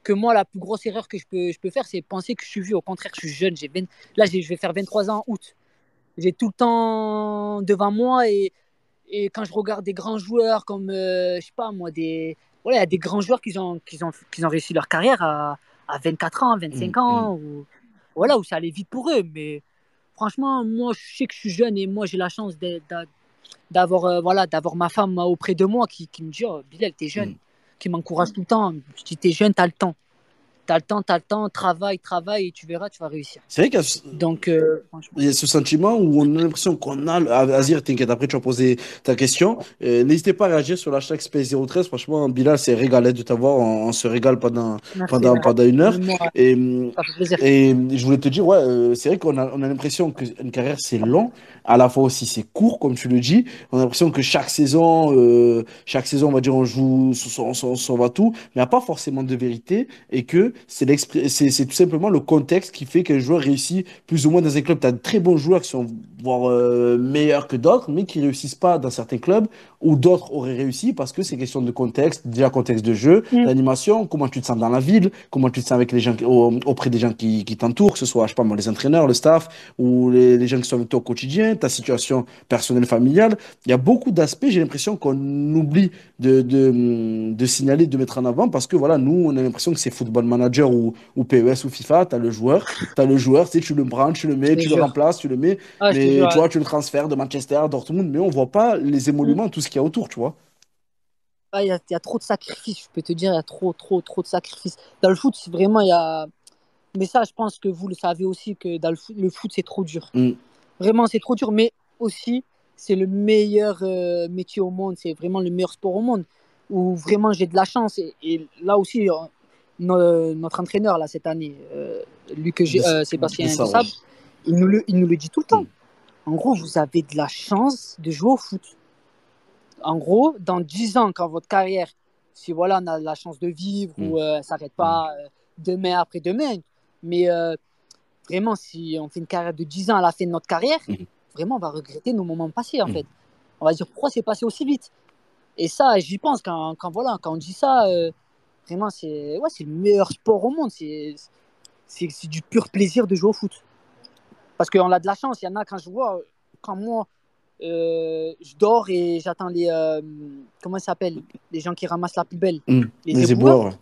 Que moi, la plus grosse erreur que je peux, je peux faire, c'est penser que je suis vieux. Au contraire, je suis jeune. J'ai 20 Là, je vais faire 23 ans en août. J'ai tout le temps devant moi et, et quand je regarde des grands joueurs comme, euh, je sais pas moi, des, voilà, il y a des grands joueurs qui ont, qui ont, qui ont réussi leur carrière à, à 24 ans, 25 Mm, ans, ou, voilà, où ça allait vite pour eux. Mais franchement, moi, je sais que je suis jeune et moi, j'ai la chance d'avoir euh, voilà, d'avoir ma femme auprès de moi qui, qui me dit oh, Bilal, t'es jeune, Mm. qui m'encourage tout le temps. Je dis T'es jeune, t'as le temps. T'as le temps, t'as le temps, travaille, travaille et tu verras, tu vas réussir. C'est vrai qu'il y a ce- Donc, euh, il y a ce sentiment où on a l'impression qu'on a. le- Ah, Azir, t'inquiète, après tu vas poser ta question. Euh, N'hésitez pas à réagir sur l'hashtag Space013. Franchement, Bilal, c'est régalé de t'avoir. On, on se régale pendant, Merci, pendant, pendant une heure. Moi, Et, et je voulais te dire, ouais, euh, c'est vrai qu'on a, on a l'impression qu'une carrière c'est long, à la fois aussi c'est court, comme tu le dis. On a l'impression que chaque saison, chaque saison, on va dire, on joue, on s'en va tout, mais il n'y a pas forcément de vérité et que c'est tout simplement le contexte qui fait qu'un joueur réussit plus ou moins dans un club. Tu de très bons joueurs qui sont voire euh, meilleurs que d'autres, mais qui réussissent pas dans certains clubs où d'autres auraient réussi parce que c'est question de contexte, déjà contexte de jeu, mm. d'animation, comment tu te sens dans la ville, comment tu te sens avec les gens auprès des gens qui, qui t'entourent, que ce soit je sais pas moi les entraîneurs, le staff ou les, les gens qui sont avec toi au quotidien, ta situation personnelle familiale. Il y a beaucoup d'aspects, j'ai l'impression qu'on oublie de, de, de, signaler, de mettre en avant parce que voilà, nous on a l'impression que c'est football manager ou, ou PES ou FIFA, tu as le joueur, tu as le joueur, tu sais, tu le branches, tu le mets, tu le remplaces, tu le mets, ah, mais tu vois, tu le transfères de Manchester à Dortmund, mais on voit pas les émoluments, tout ce qu'il y a autour, tu vois. Il y, a trop de sacrifices, je peux te dire, il y a trop, trop, trop de sacrifices. Dans le foot, vraiment, il y a. Mais ça, je pense que vous le savez aussi, que dans le foot, le foot c'est trop dur. Mm. Vraiment, c'est trop dur, mais aussi, c'est le meilleur euh, métier au monde, c'est vraiment le meilleur sport au monde, où vraiment j'ai de la chance. Et, là aussi, euh, notre entraîneur, là, cette année, euh, Luc, euh, Sébastien Sable, il, nous le, il nous le dit tout le temps. Mm. En gros, vous avez de la chance de jouer au foot. En gros, dans 10 ans, quand votre carrière, si voilà, on a la chance de vivre ou ça mm. euh, s'arrête pas mm. euh, demain après demain, mais euh, vraiment, si on fait une carrière de 10 ans à la fin de notre carrière, mm. vraiment, on va regretter nos moments passés, en fait. On va dire pourquoi c'est passé aussi vite? Et ça, j'y pense quand, quand, voilà, quand on dit ça, vraiment, c'est ouais, le meilleur sport au monde. C'est du pur plaisir de jouer au foot. Parce qu'on a de la chance. Il y en a quand je vois, quand moi, euh, je dors et j'attends les. Euh, comment ça s'appelle Les gens qui ramassent la poubelle. Mmh, les, éboueurs.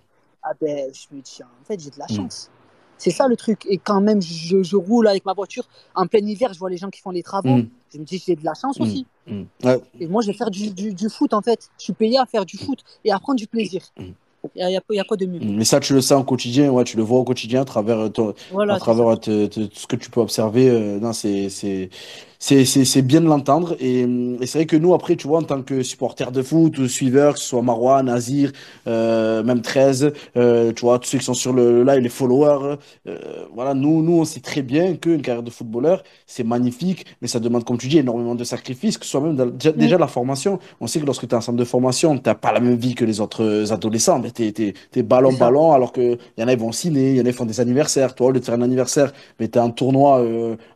Ah ben, je me dis, en fait, j'ai de la mmh. chance. C'est ça le truc. Et quand même, je, je, roule avec ma voiture en plein hiver, je vois les gens qui font les travaux. Mmh. Je me dis, j'ai de la chance aussi. Et moi, je vais faire du, du, du, foot, en fait. Je suis payé à faire du foot et à prendre du plaisir. Il a quoi de mieux Mais ça, tu le sais en quotidien, ouais, tu le vois au quotidien à travers, à travers ce que tu peux observer. Euh, non, c'est c'est bien de l'entendre. Et, et c'est vrai que nous, après, tu vois, en tant que supporters de foot ou suiveurs, que ce soit Marouane, Nazir, euh, même 13, euh, tu vois, tous ceux qui sont sur le, live, les followers, euh, voilà, nous, nous, on sait très bien qu'une carrière de footballeur, c'est magnifique, mais ça demande, comme tu dis, énormément de sacrifices, que ce soit même déjà, la formation. On sait que lorsque tu es en centre de formation, tu n'as pas la même vie que les autres adolescents. Tu es, es, ballon, ballon, alors qu'il y en a, ils vont signer, il y en a, ils font des anniversaires. Toi, au lieu de faire un anniversaire, mais tu es un tournoi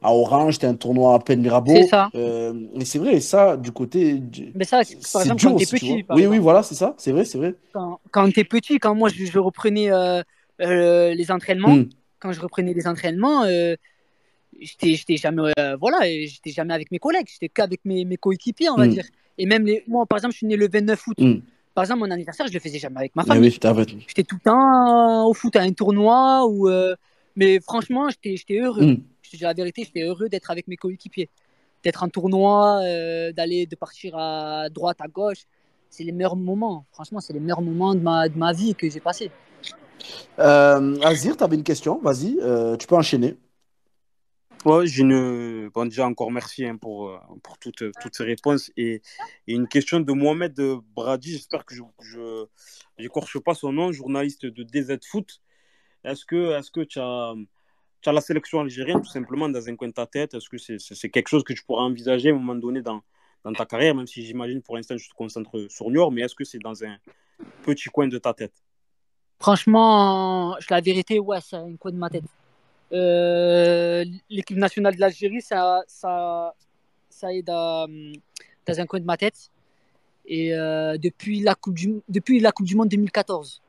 à Orange, tu es un tournoi à peine c'est ça. Euh, mais c'est vrai, ça, du côté. Mais ça, par exemple, quand t'es petit. Oui, oui, voilà, c'est ça, c'est vrai, c'est vrai. Quand, quand t'es petit, quand moi je, reprenais euh, euh, les entraînements, hmm. quand je reprenais les entraînements, j'étais jamais, voilà, j'étais jamais avec mes collègues, j'étais qu'avec mes, mes coéquipiers, on va hmm. dire. Et même les, moi, par exemple, je suis né le 29 août. Hmm. Par exemple, mon anniversaire, je le faisais jamais avec ma famille. j'étais tout le temps au foot à un tournoi ou. mais franchement, j'étais heureux. Je te dis la vérité, j'étais heureux d'être avec mes coéquipiers d'être en tournoi, euh, d'aller, de partir à droite, à gauche. C'est les meilleurs moments. Franchement, c'est les meilleurs moments de ma, de ma vie que j'ai passé. Euh, Azir, tu avais une question Vas-y, euh, tu peux enchaîner. Ouais, j'ai une... bon, déjà encore merci hein, pour, pour toutes, toutes ces réponses. Et, une question de Mohamed Brady, j'espère que je n'écorche pas son nom, journaliste de DZ Foot. Est-ce que, est -ce que tu as tu as la sélection algérienne tout simplement dans un coin de ta tête Est-ce que c'est quelque chose que tu pourras envisager à un moment donné dans, dans ta carrière, même si j'imagine pour l'instant je te concentre sur Niort, mais est-ce que c'est dans un petit coin de ta tête? Franchement, la vérité, ouais, c'est un coin de ma tête. Euh, l'équipe nationale de l'Algérie, ça, ça, ça est dans, dans, un coin de ma tête. Et euh, depuis, la coupe du, depuis la Coupe du Monde 2014,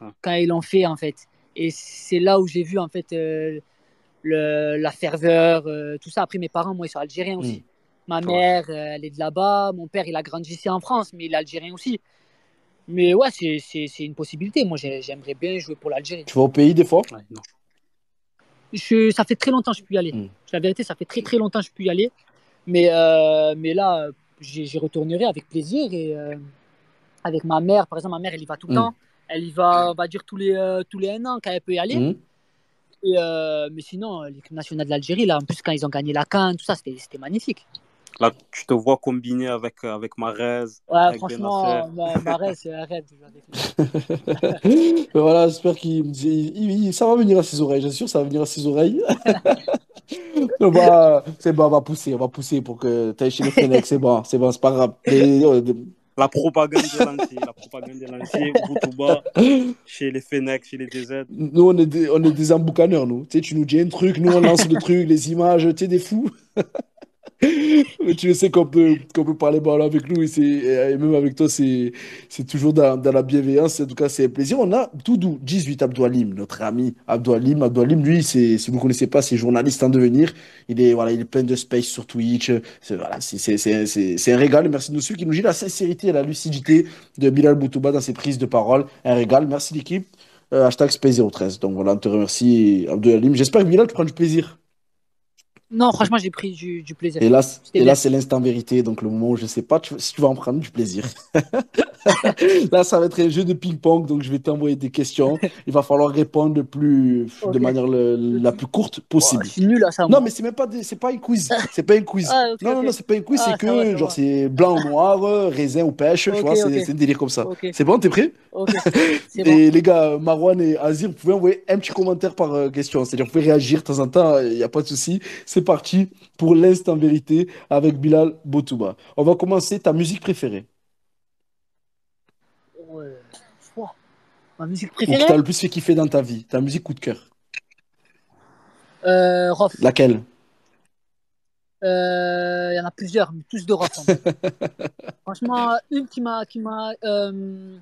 ah. quand ils l'ont fait, en fait. Et c'est là où j'ai vu, en fait, euh, le, la ferveur, euh, tout ça. Après, mes parents, moi, ils sont algériens aussi. Hmm. Ma mère, euh, elle est de là-bas. Mon père, il a grandi ici en France, mais il est algérien aussi. Mais ouais, c'est une possibilité. Moi, j'aimerais bien jouer pour l'Algérie. Tu vas au pays des fois? Non. Je, Ça fait très longtemps que je peux y aller. Hmm. La vérité, ça fait très très longtemps que je peux y aller. Mais, euh, mais là, j'y retournerai avec plaisir. Et avec ma mère, par exemple, ma mère, elle y va tout le hmm. temps. Elle y va, on va dire, tous les, tous les un an quand elle peut y aller. Euh, mais sinon, l'équipe nationale de l'Algérie, là, en plus, quand ils ont gagné la Cannes, tout ça, c'était magnifique. Là, tu te vois combiner avec, avec Marez. Ouais, franchement, Marez, c'est un rêve. voilà, j'espère qu'il ça va venir à ses oreilles, j'assure, ça va venir à ses oreilles. on va, c'est bon, on va pousser, on va pousser pour que tu ailles chez les Fenech, c'est bon, c'est bon, c'est pas grave. Euh, La propagande est lancée. La propagande est lancée. Boutouba, chez les Fenech, chez les DZ. Nous, on est des, on est des emboucaneurs, nous. Tu tu nous dis un truc, nous, on lance le truc, les images, tu sais, des fous. Tu sais qu'on peut, qu'on peut parler ballon avec nous et, même avec toi, c'est, toujours dans, dans la bienveillance. En tout cas, c'est un plaisir. On a Doudou, 18, Abdoualim, notre ami Abdoualim. Abdoualim, lui, si vous ne connaissez pas, c'est journaliste en devenir. Il est, voilà, il est plein de space sur Twitch. C'est, voilà, un régal. Merci de nous suivre, qui nous dit la sincérité et la lucidité de Bilal Boutouba dans ses prises de parole. Un régal. Merci l'équipe. Euh, hashtag Space013. Donc voilà, on te remercie, Abdoualim. J'espère que Bilal, tu prends du plaisir. Non, franchement, j'ai pris du, du plaisir. Et là, et c'est l'instant vérité, donc le moment où je sais pas tu- si tu vas en prendre du plaisir. là, ça va être un jeu de ping-pong, donc je vais t'envoyer des questions. Il va falloir répondre de, plus, de manière le- la plus courte Oh, possible. je suis nul à ça. Non, mais c'est même pas, des- c'est pas un quiz. C'est pas un quiz. Ah, non, non, non, c'est pas un quiz, Ah, c'est que va, genre c'est blanc ou noir, raisin ou pêche, tu vois, c'est un délire comme ça. C'est bon, t'es prêt? bon. Et les gars, Marwan et Azir, vous pouvez envoyer un petit commentaire par euh, question. C'est-à-dire, vous pouvez réagir de temps en temps, il n'y a pas de souci. C'est parti pour l'instant vérité avec Bilal Botouba. On va commencer. Ta musique préférée Ouais. Ouah. Ma musique Ou préférée t'a le plus fait kiffer dans ta vie Ta musique coup de cœur euh, Rof. Laquelle? Euh, Il y en a plusieurs, mais tous de Rof. en fait. Franchement, une qui m'a. Qui m'a euh,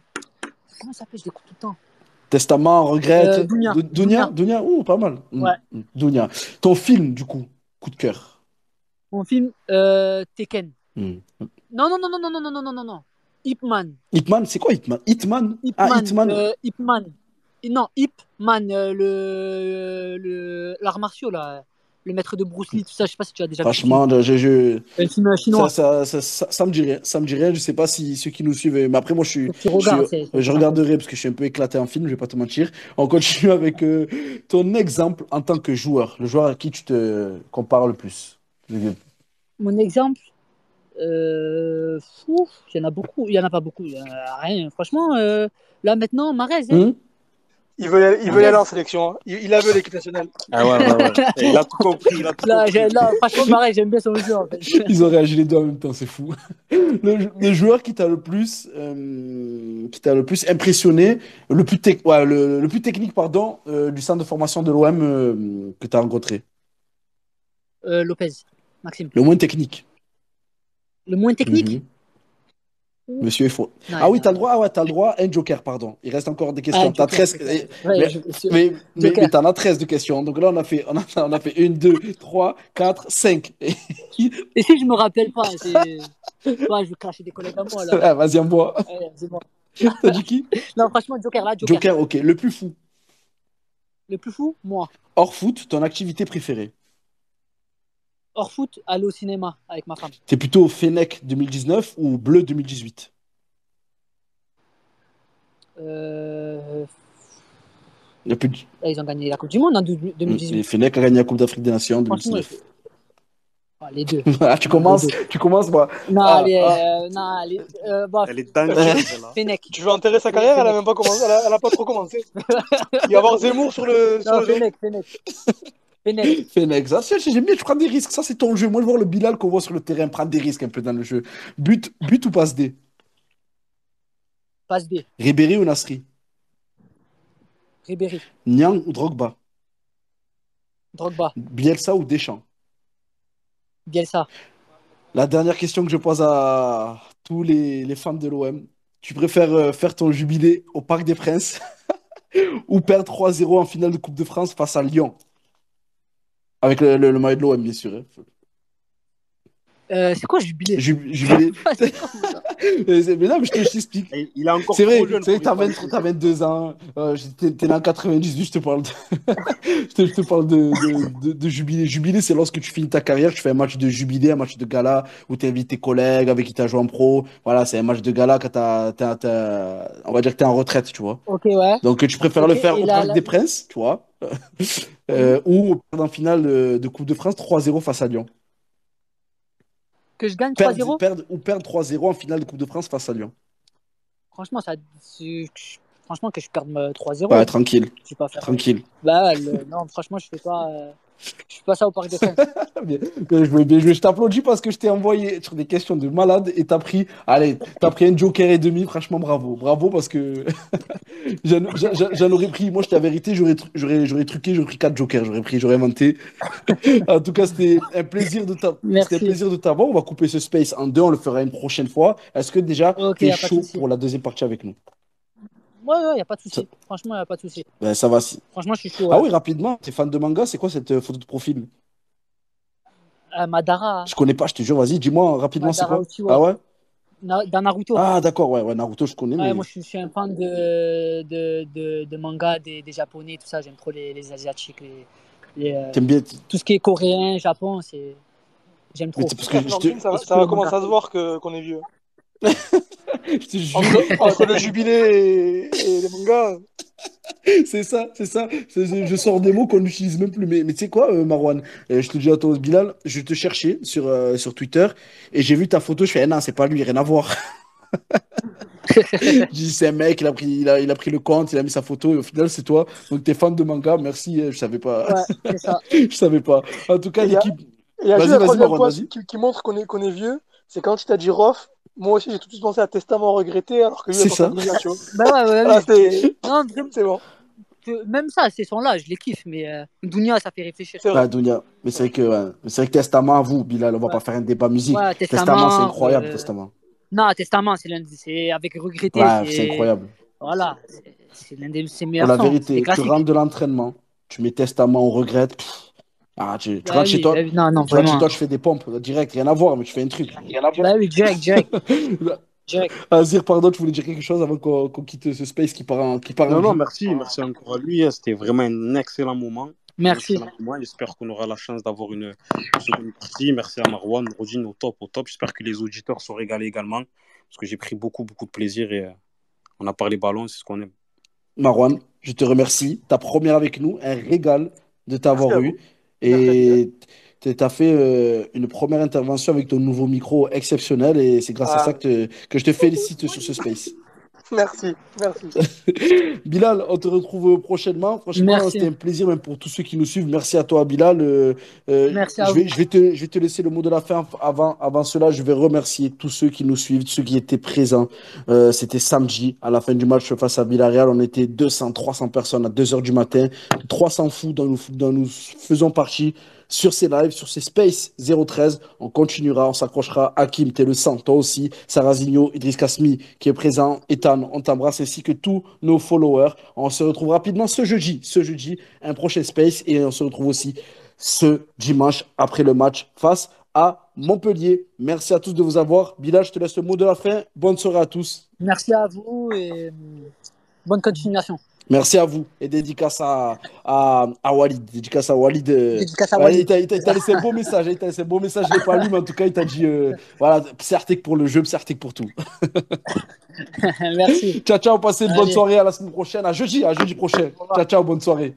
Comment ça s'appelle? Je l'écoute tout le temps. Testament, Regrette Euh, Dounia. Dou- Dounia Dounia Ouh, pas mal. Mm, Ouais. mm. Dounia. Ton film, du coup, coup de cœur Mon film, euh, Tekken. Mm. Non, non, non, non, non, non, non, non, non, non. Ip Man. C'est quoi Hitman? Hitman? Ip Ah, Man. Hitman. euh, Ip Man. Non, Ip Man, euh, le, le, l'art martiaux, là. Le maître de Bruce Lee, tout ça, je sais pas si tu as déjà vu. Franchement, je, je, Un film ça, chinois. ça, ça, ça, ça me dit rien. Ça me dit rien. Je sais pas si ceux qui nous suivent. Mais après, moi, je suis. Tu Je, c'est- suis- je regarderai parce que je suis un peu éclaté en film, je vais pas te mentir. On continue avec euh, ton exemple en tant que joueur, le joueur à qui tu te compares le plus. Mon exemple, euh, ouf, il y en a beaucoup, il y en a pas beaucoup, il y en a rien. Franchement, euh, là maintenant, Marez, hein. Hum Il veut, y aller- il veut y aller en sélection. hein. Il, il a vu l'équipe nationale. Ah ouais, ouais, ouais. Il a tout compris. Il a tout là, compris. là, franchement, Marez, j'aime bien son jeu en fait. Ils ont réagi les deux en même temps, c'est fou. Le, le joueur qui t'a le plus, euh, qui t'a le plus impressionné, le plus, tec- ouais, le, le plus technique pardon, euh, du centre de formation de l'OM euh, que tu as rencontré? Euh, Lopez, Maxime. Le moins technique. Le moins technique? Mhm. Monsieur est faux. Non, Ah oui, t'as le droit, ah ouais, t'as le droit, un joker, pardon. Il reste encore des questions. Ah, T'as Joker, 13, Joker. eh, Ouais, mais- je- Mais, as 13 de questions. Donc là, on a fait, on a, on a fait 1, 2, 3, 4, 5. Et si je me rappelle pas. Ouais, je vais cracher des collègues à moi là. Ah, Vas-y. Ouais, c'est bon. T'as dit qui? Non, franchement, Joker là, Joker. Joker, ok. Le plus fou. Le plus fou, moi. Hors foot, ton activité préférée? Hors foot, aller au cinéma avec ma femme. T'es plutôt Fennec 2019 ou Bleu 2018 Euh... Il y a plus de- là, ils ont gagné la Coupe du Monde en 2018. Et Fennec a gagné la Coupe d'Afrique des Nations en Franchement, 2019. Ah, les deux. Ah, tu commences, tu commences, moi. Non, Ah, les, ah. euh, non, les, euh, bah, Elle est celle-là. Fennec. Tu veux enterrer sa carrière? Elle a même pas commencé. Elle a, elle a pas trop commencé. Il va y avoir Zemmour sur le. Sur Non, le. Fennec, Fennec. Ça, c'est- j'aime bien, tu prends des risques. Ça, c'est ton jeu. Moi, je vois le Bilal qu'on voit sur le terrain prendre des risques un peu dans le jeu. But, but ou passe D? Passe D. Ribéry ou Nasri? Ribéry. Niang ou Drogba? Drogba. Bielsa ou Deschamps? Bielsa. La dernière question que je pose à tous les, les fans de l'OM. Tu préfères euh, faire ton jubilé au Parc des Princes ou perdre 3-0 en finale de Coupe de France face à Lyon? Avec le, le- le maillot de l'OM, bien sûr. hein. Euh, c'est quoi jubilé? Ju- jubilé. Mais non, mais je te- t'explique. Et Il est encore C'est vrai, c'est t'as pour 20 t'as 22 ans, euh, t'es t'es né en 98, je te parle de, je te, je te parle de, de, de- de jubilé. Jubilé, c'est lorsque tu finis ta carrière, tu fais un match de jubilé, un match de gala, où tu invites tes collègues avec qui tu as joué en pro. Voilà, c'est un match de gala quand t'as, t'as- t'as- on va dire que tu es en retraite, tu vois. Ok, ouais. Donc tu préfères le faire au Parc des Princes, tu vois, euh, ou perdre en finale de, de Coupe de France 3-0 face à Lyon. Que je gagne Perdre, 3-0 perdre- ou perdre 3-0 en finale de Coupe de France face à Lyon. Franchement, ça, franchement, que je perde euh, 3-0, Ouais, tranquille, je vais pas faire. tranquille. Bah, le- non, franchement, je fais pas. Je suis pas ça au Parc des Princes. Bien, bien joué, bien joué. Je t'applaudis parce que je t'ai envoyé sur des questions de malade et t'as pris, allez, t'as pris un joker et demi. Franchement, bravo. Bravo parce que j'en aurais pris, moi je la vérité, j'aurais tru- j'aurais j'aurais truqué, j'aurais pris quatre jokers, j'aurais pris, j'aurais inventé. En tout cas, c'était un plaisir de t'a- Merci. c'était un plaisir de t'avoir. On va couper ce space en deux, on le fera une prochaine fois. Est-ce que déjà Ok, t'es chaud pour la deuxième partie avec nous? Ouais, ouais, y a pas de souci. Franchement, y a pas de souci. Ben, ça va. si- Franchement, je suis chaud. Ah oui, rapidement, t'es fan de manga, c'est quoi cette euh, photo de profil? Euh, Madara, Je connais pas, je te jure, vas-y, dis-moi rapidement c'est quoi? Ah ouais? Na- dans Naruto. Ah d'accord, ouais, ouais, Naruto je connais, Ouais, mais moi, je suis, je suis un fan de, de, de, de manga, des, des japonais, tout ça. J'aime trop les, les asiatiques, les, les, euh, t'aimes bien. tout ce qui est coréen, japon, c'est j'aime Mais trop. c'est parce que je te, Florentine, ça, va- ça commencer à se voir que- qu'on est vieux. Je te jure, Entre, entre le jubilé et, et les mangas. c'est ça, c'est ça. Je, je sors des mots qu'on n'utilise même plus. Mais, mais tu sais quoi, euh, Marwan? Euh, je te dis à toi, Bilal, je te cherchais sur, euh, sur Twitter et j'ai vu ta photo. Je fais, eh non, c'est pas lui, rien à voir. Je dis, c'est un mec, il a, pris, il, a, il a pris le compte, il a mis sa photo et au final, c'est toi. Donc, t'es fan de manga, merci, je savais pas. Ouais, c'est ça. je savais pas. En tout cas, Et il y a- l'équipe. Il y a Vas-y, vas-y, troisième Marwan, point vas-y. qui, qui montre qu'on est, qu'on est vieux, c'est quand tu t'as dit Rof, moi aussi j'ai tout de suite pensé à Testament regretté, alors que lui, C'est ça. ouais, ouais, ouais. c'est Non, vraiment, c'est bon. que- même ça, ces sons-là, je les kiffe, mais euh, Dunia, ça fait réfléchir. C'est vrai. Ah, Dounia. Mais c'est vrai que, ouais. C'est vrai que Testament, à vous, Bilal, on va Ouais. pas faire un débat musique. Ouais, Testament, Testament, c'est incroyable, euh, Testament. Non, Testament, c'est l'un, c'est avec regretté. Ouais, c'est incroyable. Voilà, c'est- c'est l'un de ses Pour meilleurs la sons. Vérité, tu rentres de l'entraînement, tu mets Testament, on regrette. pff. Ah, tu, tu Bah rentres oui, chez toi, bah oui, non, non, tu rentres chez vraiment. toi, tu fais des pompes direct, rien à voir, mais tu fais un truc. Rien à voir. Bah oui, direct, direct, direct. Azir, pardon, tu voulais dire quelque chose avant qu'on quitte ce space qui part en, qui part en Non, non, vie? merci, merci encore à lui. hein. C'était vraiment un excellent moment. Merci. J'espère qu'on aura la chance d'avoir une, seconde partie. Merci à Marwan, Rodine au top, au top. J'espère que les auditeurs sont régalés également. Parce que j'ai pris beaucoup, beaucoup de plaisir et euh, on a parlé ballon, c'est ce qu'on aime. Marwan, je te remercie. Ta première avec nous, un régal de t'avoir eu. Et tu as fait euh, une première intervention avec ton nouveau micro exceptionnel et c'est grâce à Ah. ça que je te félicite sur ce space. Merci, merci. Bilal, on te retrouve prochainement. Franchement, c'était un plaisir même pour tous ceux qui nous suivent. Merci à toi, Bilal. Euh, euh, Merci à je vais, vous. je vais te, je vais te laisser le mot de la fin. Avant, avant cela, je vais remercier tous ceux qui nous suivent, ceux qui étaient présents. Euh, c'était samedi, à la fin du match face à Villarreal. On était 200, 300 personnes à 2 heures du matin. 300 fous dont nous, dont nous faisons partie sur ces lives, sur ces Space 013. On continuera, on s'accrochera. Hakim, t'es le sang, toi aussi. Sarazinho, Idriss Kasmi qui est présent. Ethan, on t'embrasse ainsi que tous nos followers. On se retrouve rapidement ce jeudi. Ce jeudi, un prochain Space. Et on se retrouve aussi ce dimanche après le match face à Montpellier. Merci à tous de vous avoir. Bilal, je te laisse le mot de la fin. Bonne soirée à tous. Merci à vous et bonne continuation. Merci à vous. Et dédicace à, à, à Walid. Dédicace à Walid. euh, Dédicace à Walid. il t'a- laissé un beau message. Il t'a laissé un beau message. Je l'ai pas lu, mais en tout cas, il t'a dit euh, voilà, Psertic pour le jeu, Psertic pour tout. Merci. Ciao, ciao. Passez une bonne soirée. À la semaine prochaine. À jeudi, à jeudi prochain. Ciao, ciao. Bonne soirée.